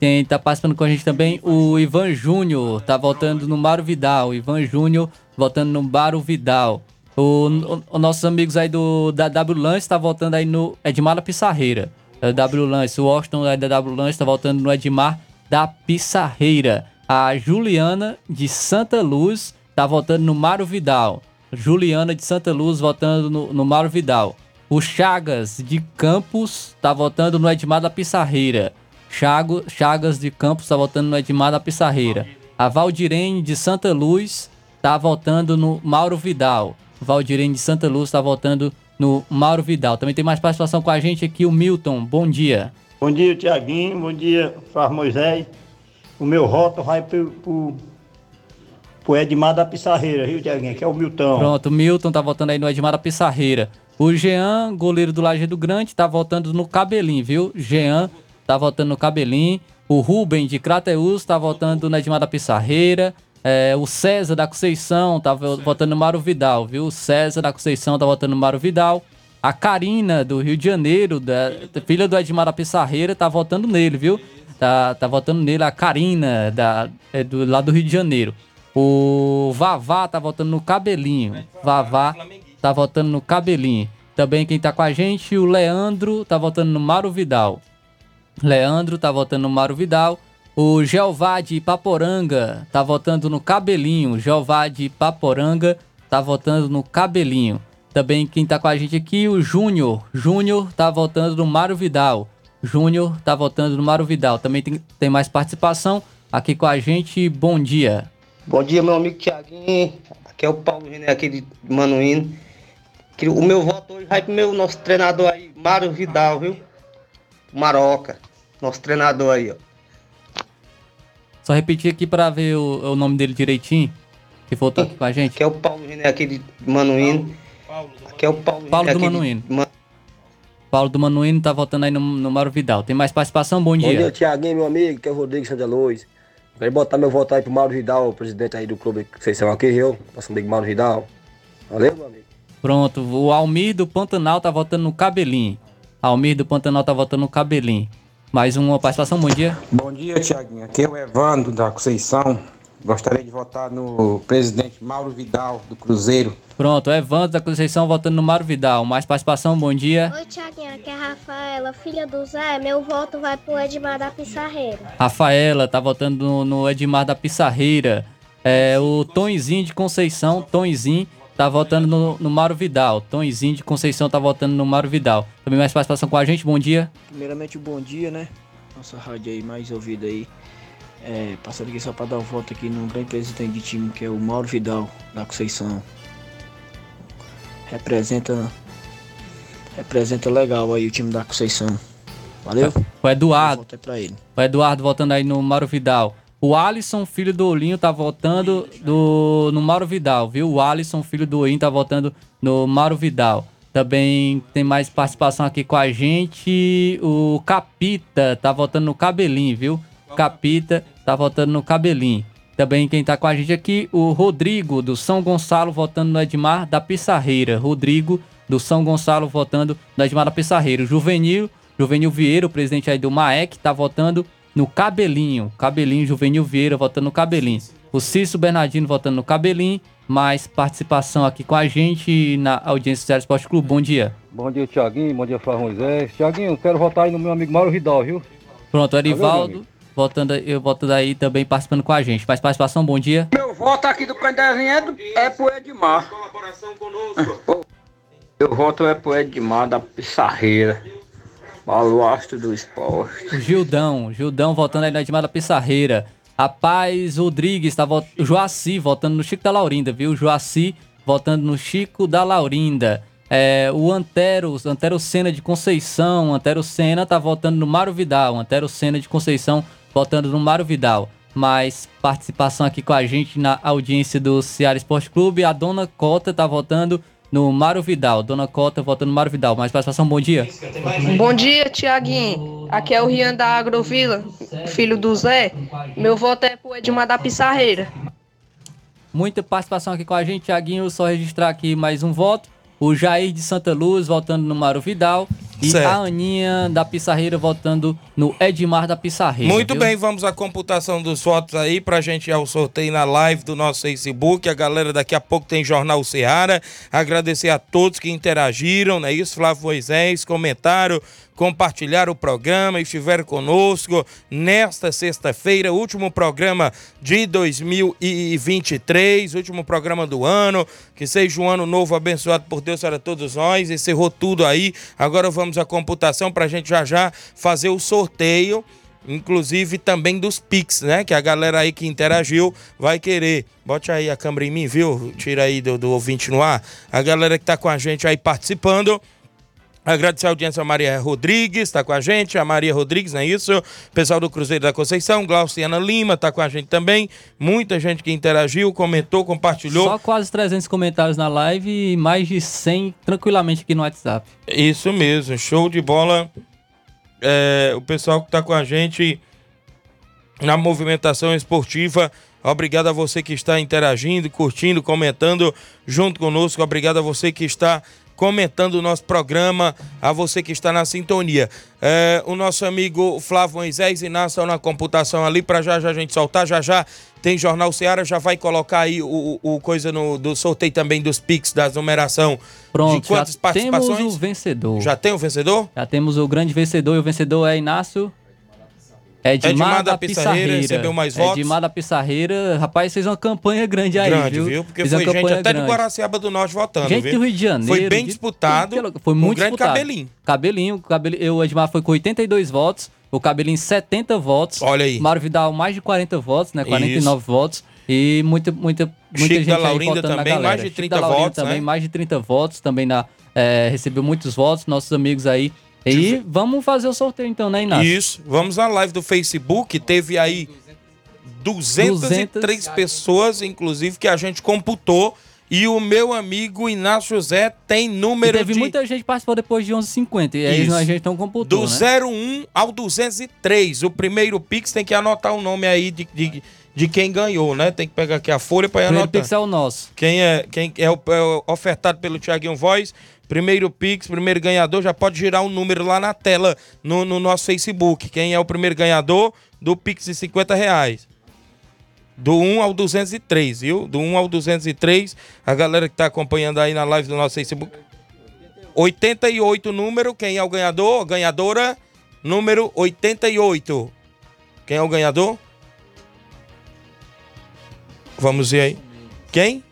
Quem tá participando com a gente também, o Ivan Júnior, tá votando no Mário Vidal. O Ivan Júnior votando no Mário Vidal. O, o- os nossos amigos aí do, da W Lance tá votando aí no Edmar da Pissarreira. O W Lance. O Washington aí da W Lance tá votando no Edmar da Pissarreira. A Juliana de Santa Luz tá votando no Mário Vidal. Juliana de Santa Luz votando no, no Mário Vidal. O Chagas de Campos tá votando no Edmar da Pissarreira. Chago, Chagas de Campos tá votando no Edmar da Pissarreira. A Valdirene de Santa Luz tá votando no Mauro Vidal. Valdirene de Santa Luz tá votando no Mauro Vidal. Também tem mais participação com a gente aqui, o Milton. Bom dia. Bom dia, Tiaguinho. Bom dia, Flávio Moisés. O meu voto vai pro, pro, pro Edmar da Pissarreira, viu, Tiaguinho? Que é o Milton. Pronto, o Milton tá votando aí no Edmar da Pissarreira. O Jean, goleiro do Lajeado Grande, tá votando no Cabelinho, viu? Jean tá votando no Cabelinho. O Rubem de Crateus tá votando no Edmar da Pissarreira. É, o César da Conceição tá vo- votando no Mário Vidal, viu? O César da Conceição tá votando no Mário Vidal. A Karina, do Rio de Janeiro, da, filha do Edmar da Pissarreira, tá votando nele, viu? Tá, tá votando nele, a Karina, da, é do, lá do Rio de Janeiro. O Vavá tá votando no Cabelinho. Vavá tá votando no Cabelinho. Também quem tá com a gente, o Leandro tá votando no Mário Vidal. Leandro tá votando no Mário Vidal. O Jeová de Paporanga tá votando no Cabelinho. Jeová de Paporanga tá votando no Cabelinho. Também quem tá com a gente aqui, o Júnior. Júnior tá votando no Mário Vidal. Júnior tá votando no Mário Vidal. Também tem, tem mais participação aqui com a gente. Bom dia. Bom dia, meu amigo Tiaguinho. Aqui é o Paulo René, aqui de Manuíno. Que O meu voto hoje vai pro meu nosso treinador aí, Mário Vidal, viu? Maroca. Nosso treinador aí, ó. Só repetir aqui pra ver o, o nome dele direitinho. Que voltou aqui com a gente. Aqui é o Paulo René, aqui de Manuíno. Aqui é o Paulo, Paulo René, do aqui de Manuíno. Ma- Paulo do Manuíno tá votando aí no, no Mário Vidal. Tem mais participação? Bom Bom dia, dia. Tiaguinho, meu amigo, que é o Rodrigo Santa Luz. Quero botar meu voto aí pro Mauro Vidal, presidente aí do clube que vocês são aqui, eu, nosso amigo Mauro Vidal. Valeu, meu amigo. Pronto, o Almir do Pantanal tá votando no Cabelinho. Almir do Pantanal tá votando no Cabelinho. Mais uma participação, bom dia. Bom dia, Tiaguinho. Aqui é o Evandro da Conceição. Gostaria de votar no presidente Mauro Vidal, do Cruzeiro. Pronto, Evandro da Conceição votando no Mário Vidal. Mais participação, bom dia. Oi, Tiaguinho, aqui é a Rafaela, filha do Zé. Meu voto vai pro Edmar da Pissarreira. Rafaela tá votando no, no Edmar da Pissarreira. É, o Tonzinho de Conceição, Tonzinho, tá votando no, no Mário Vidal. Tonzinho de Conceição tá votando no Mário Vidal. Também mais participação com a gente, bom dia. Primeiramente, bom dia, né? Nossa rádio aí mais ouvida aí. É, passando aqui só para dar o voto aqui no grande presidente de time, que é o Mauro Vidal, da Conceição. Representa. Representa legal aí o time da Conceição. Valeu? O Eduardo. É. O Eduardo votando aí no Mauro Vidal. O Alisson, filho do Olinho, tá votando do, no Mauro Vidal, viu? O Alisson, filho do Olinho, tá votando no Mauro Vidal. Também tem mais participação aqui com a gente. O Capita tá votando no Cabelinho, viu? Capita tá votando no Cabelinho. Também quem tá com a gente aqui, o Rodrigo do São Gonçalo votando no Edmar da Pissarreira. Rodrigo do São Gonçalo votando no Edmar da Pissarreira. O Juvenil, Juvenil Vieira, o presidente aí do MAEC, tá votando no Cabelinho. Cabelinho, Juvenil Vieira votando no Cabelinho. O Cício Bernardino votando no Cabelinho. Mais participação aqui com a gente na audiência do Esporte Clube. Bom dia. Bom dia, Tiaguinho. Bom dia, Flávio Moisés. Tiaguinho, quero votar aí no meu amigo Mauro Vidal, viu? Pronto, o Valeu. Votando, eu votando aí também participando com a gente. Mais participação, bom dia. Meu voto aqui do Pendezinho é, é pro Edmar. Meu voto é pro Edmar da Pissarreira. Baluastro do esporte. O Gildão, Gildão votando aí no Edmar da Pissarreira. A Paz Rodrigues, tá vot... o Joaci votando no Chico da Laurinda, viu? Joaci votando no Chico da Laurinda. É, o Antero, Antero Senna de Conceição, Antero Senna tá votando no Mário Vidal. Antero Senna de Conceição votando no Mário Vidal. Mais participação aqui com a gente na audiência do Ceará Esporte Clube. A Dona Cota tá votando no Mário Vidal. Dona Cota votando no Mário Vidal. Mais participação, bom dia. Bom dia, Tiaguinho. Aqui é o Rian da Agrovila, filho do Zé. Meu voto é pro Edmar da Pissarreira. Muita participação aqui com a gente, Thiaguinho. Só registrar aqui mais um voto. O Jair de Santa Luz votando no Mário Vidal. E Certo. a Aninha da Pissarreira votando no Edmar da Pissarreira. Muito viu? bem, vamos à computação dos votos aí pra gente ir ao sorteio na live do nosso Facebook. A galera daqui a pouco tem Jornal Seara. Agradecer a todos que interagiram, não é isso? Flávio Moisés, comentaram, compartilharam o programa, estiveram conosco nesta sexta-feira, último programa de 2023, último programa do ano. Que seja um ano novo abençoado por Deus para todos nós. Encerrou tudo aí. Agora vamos à computação pra gente já já fazer o sorteio inclusive também dos Pix, né? Que a galera aí que interagiu vai querer. Bote aí a câmera em mim, viu? Tira aí do, do ouvinte no ar. A galera que tá com a gente aí participando. Agradecer a audiência a Maria Rodrigues, tá com a gente, a Maria Rodrigues, não é isso? Pessoal do Cruzeiro da Conceição, Glauciana Lima tá com a gente também. Muita gente que interagiu, comentou, compartilhou. Só quase 300 comentários na live e mais de 100 tranquilamente aqui no WhatsApp. Isso mesmo, show de bola. É, o pessoal que está com a gente na movimentação esportiva. Obrigado a você que está interagindo, curtindo, comentando junto conosco. Obrigado a você que está comentando o nosso programa, a você que está na sintonia. É, o nosso amigo Flávio Moisés Inácio está na computação ali para já já a gente soltar. Já já tem Jornal Seara, já vai colocar aí o, o coisa no, do sorteio também dos Pix, da numeração. Pronto, de quantas já participações? temos o vencedor. Já tem o vencedor? Já temos o grande vencedor e o vencedor é Inácio Edmar, Edmar da da Pissarreira, Pissarreira. recebeu mais votos? Edmar da Pissarreira. Rapaz, fez uma campanha grande aí, grande, viu? viu? Porque Fez foi gente até de grande. Guaraciaba do Norte votando, Gente viu? do Rio de Janeiro. Foi bem de- disputado. de- Foi muito um grande disputado. cabelinho. Cabelinho. cabelinho. O Edmar foi com 82 votos. O Cabelinho 70 votos. Olha aí. Mário Vidal mais de 40 votos, né? 49 votos. E muita, muita, muita Chico gente da aí Laurinda votando na também, galera. mais de Chico 30 da Laurinda votos, também, né? mais de 30 votos. Também na, é, recebeu muitos votos, nossos amigos aí. E vamos fazer o sorteio então, né, Inácio? Isso. Vamos à live do Facebook. Teve aí 203 pessoas, inclusive, que a gente computou. E o meu amigo Inácio José tem E número teve de... muita gente que participou depois de 11h50. E aí Isso. a gente não computou, Do né? 01 ao 203. O primeiro Pix tem que anotar o nome aí de, de, de quem ganhou, né? Tem que pegar aqui a folha para Primeiro anotar. Pix é o nosso. Quem é, quem é, o, é o ofertado pelo Tiaguinho Voz, primeiro Pix, primeiro ganhador, já pode girar um número lá na tela no, no nosso Facebook. Quem é o primeiro ganhador do Pix de 50 reais. Do 1 ao 203, viu? Do 1 ao 203, a galera que tá acompanhando aí na live do nosso Facebook. 88 número, quem é o ganhador? Ganhadora, número 88. Quem é o ganhador? Vamos ver aí. Quem?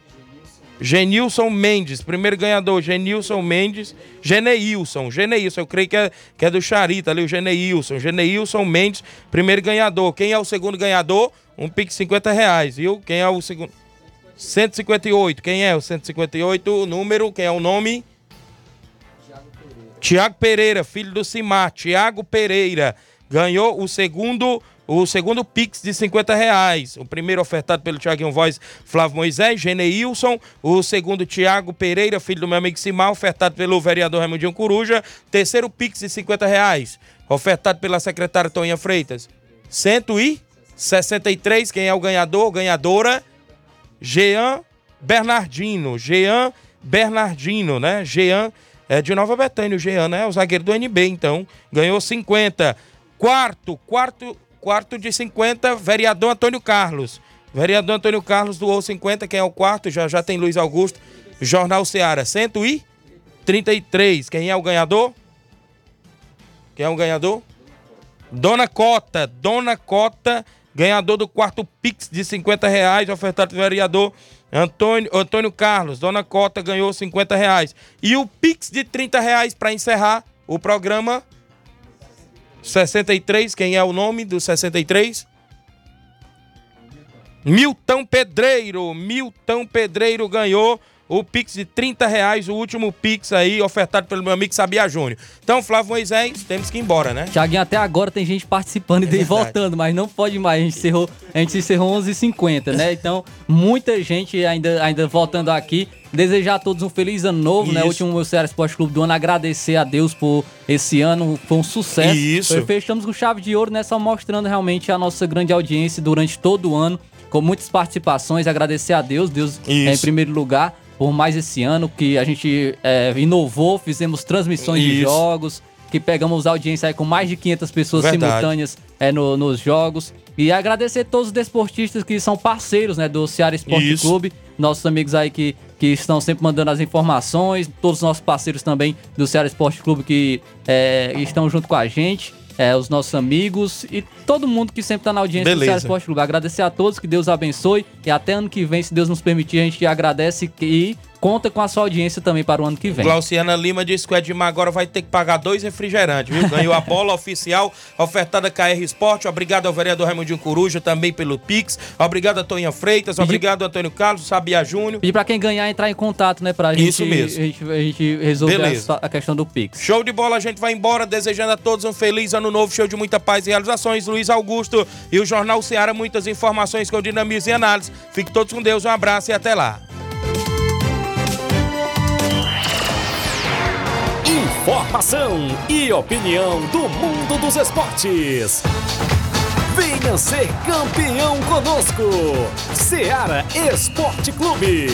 Genilson Mendes, primeiro ganhador, Genilson Mendes, Geneilson, Geneilson, eu creio que é, que é do Charita ali, o Geneilson, Geneilson Mendes, primeiro ganhador. Quem é o segundo ganhador? Um pique 50 reais, viu? Quem é o segundo? 158, quem é o 158? O número, quem é o nome? Tiago Pereira, filho do Simar, Tiago Pereira, ganhou o segundo o segundo Pix de 50 reais. O primeiro ofertado pelo Tiaguinho Voz, Flávio Moisés, Geneilson. O segundo, Tiago Pereira, filho do meu amigo Simar, ofertado pelo vereador Raimundinho Coruja. Terceiro Pix de 50 reais, ofertado pela secretária Toninha Freitas. 163, quem é o ganhador? Ganhadora, Jean Bernardino. Jean Bernardino, né? Jean é de Nova Betânia, o Jean, né? O zagueiro do NB, então. Ganhou 50. Quarto, quarto, quarto de 50, vereador Antônio Carlos. Vereador Antônio Carlos doou 50, quem é o quarto? Já já tem Luiz Augusto. Jornal Seara, 133. Quem é o ganhador? Quem é o ganhador? Dona Cota, Dona Cota, ganhador do quarto Pix de 50 reais, ofertado pelo vereador Antônio, Antônio Carlos. Dona Cota ganhou 50 reais. E o Pix de 30 reais para encerrar o programa 63, quem é o nome do 63? Milton Pedreiro. Milton Pedreiro ganhou o Pix de 30 reais, o último Pix aí, ofertado pelo meu amigo Sabia Júnior. Então, Flávio Moisés, temos que ir embora, né? Tiaguinho, até agora tem gente participando e tem verdade. voltando, mas não pode mais. A gente encerrou, a gente encerrou 11h50, né? Então, muita gente ainda, ainda voltando aqui. Desejar a todos um feliz ano novo, né? Isso. Último meu Ceará Esporte Clube do ano. Agradecer a Deus por esse ano. Foi um sucesso. Isso. Foi- Fechamos com chave de ouro, né? Só mostrando realmente a nossa grande audiência durante todo o ano. Com muitas participações. Agradecer a Deus. Deus é em primeiro lugar. Por mais esse ano que a gente é, inovou, fizemos transmissões de Isso. jogos, que pegamos audiência aí com mais de 500 pessoas Verdade. simultâneas é, no- nos jogos. E agradecer todos os desportistas que são parceiros né, do Ceará Esporte Isso. Clube, nossos amigos aí que, que estão sempre mandando as informações, todos os nossos parceiros também do Ceará Esporte Clube que é, estão junto com a gente. é, os nossos amigos e todo mundo que sempre está na audiência do Beleza. Ceará Esporte Clube. Agradecer a todos, que Deus abençoe e até ano que vem, se Deus nos permitir, a gente agradece e conta com a sua audiência também para o ano que vem. Glauciana Lima disse que o Edmar agora vai ter que pagar dois refrigerantes, viu? Ganhou a bola oficial, ofertada KR Esporte. Obrigado ao vereador Raimundinho Coruja também pelo Pix. Obrigado a Toninha Freitas. Obrigado, Antônio Carlos, Sabia Júnior. Pedir para quem ganhar entrar em contato, né, pra gente, Isso mesmo. A gente, a gente resolver a, a questão do Pix. Show de bola, a gente vai embora desejando a todos um feliz ano novo, show de muita paz e realizações. Luiz Augusto e o Jornal Ceará, muitas informações com dinamismo e análise. Fique todos com Deus, um abraço e até lá. Informação e opinião do mundo dos esportes. Venha ser campeão conosco. Seara Esporte Clube.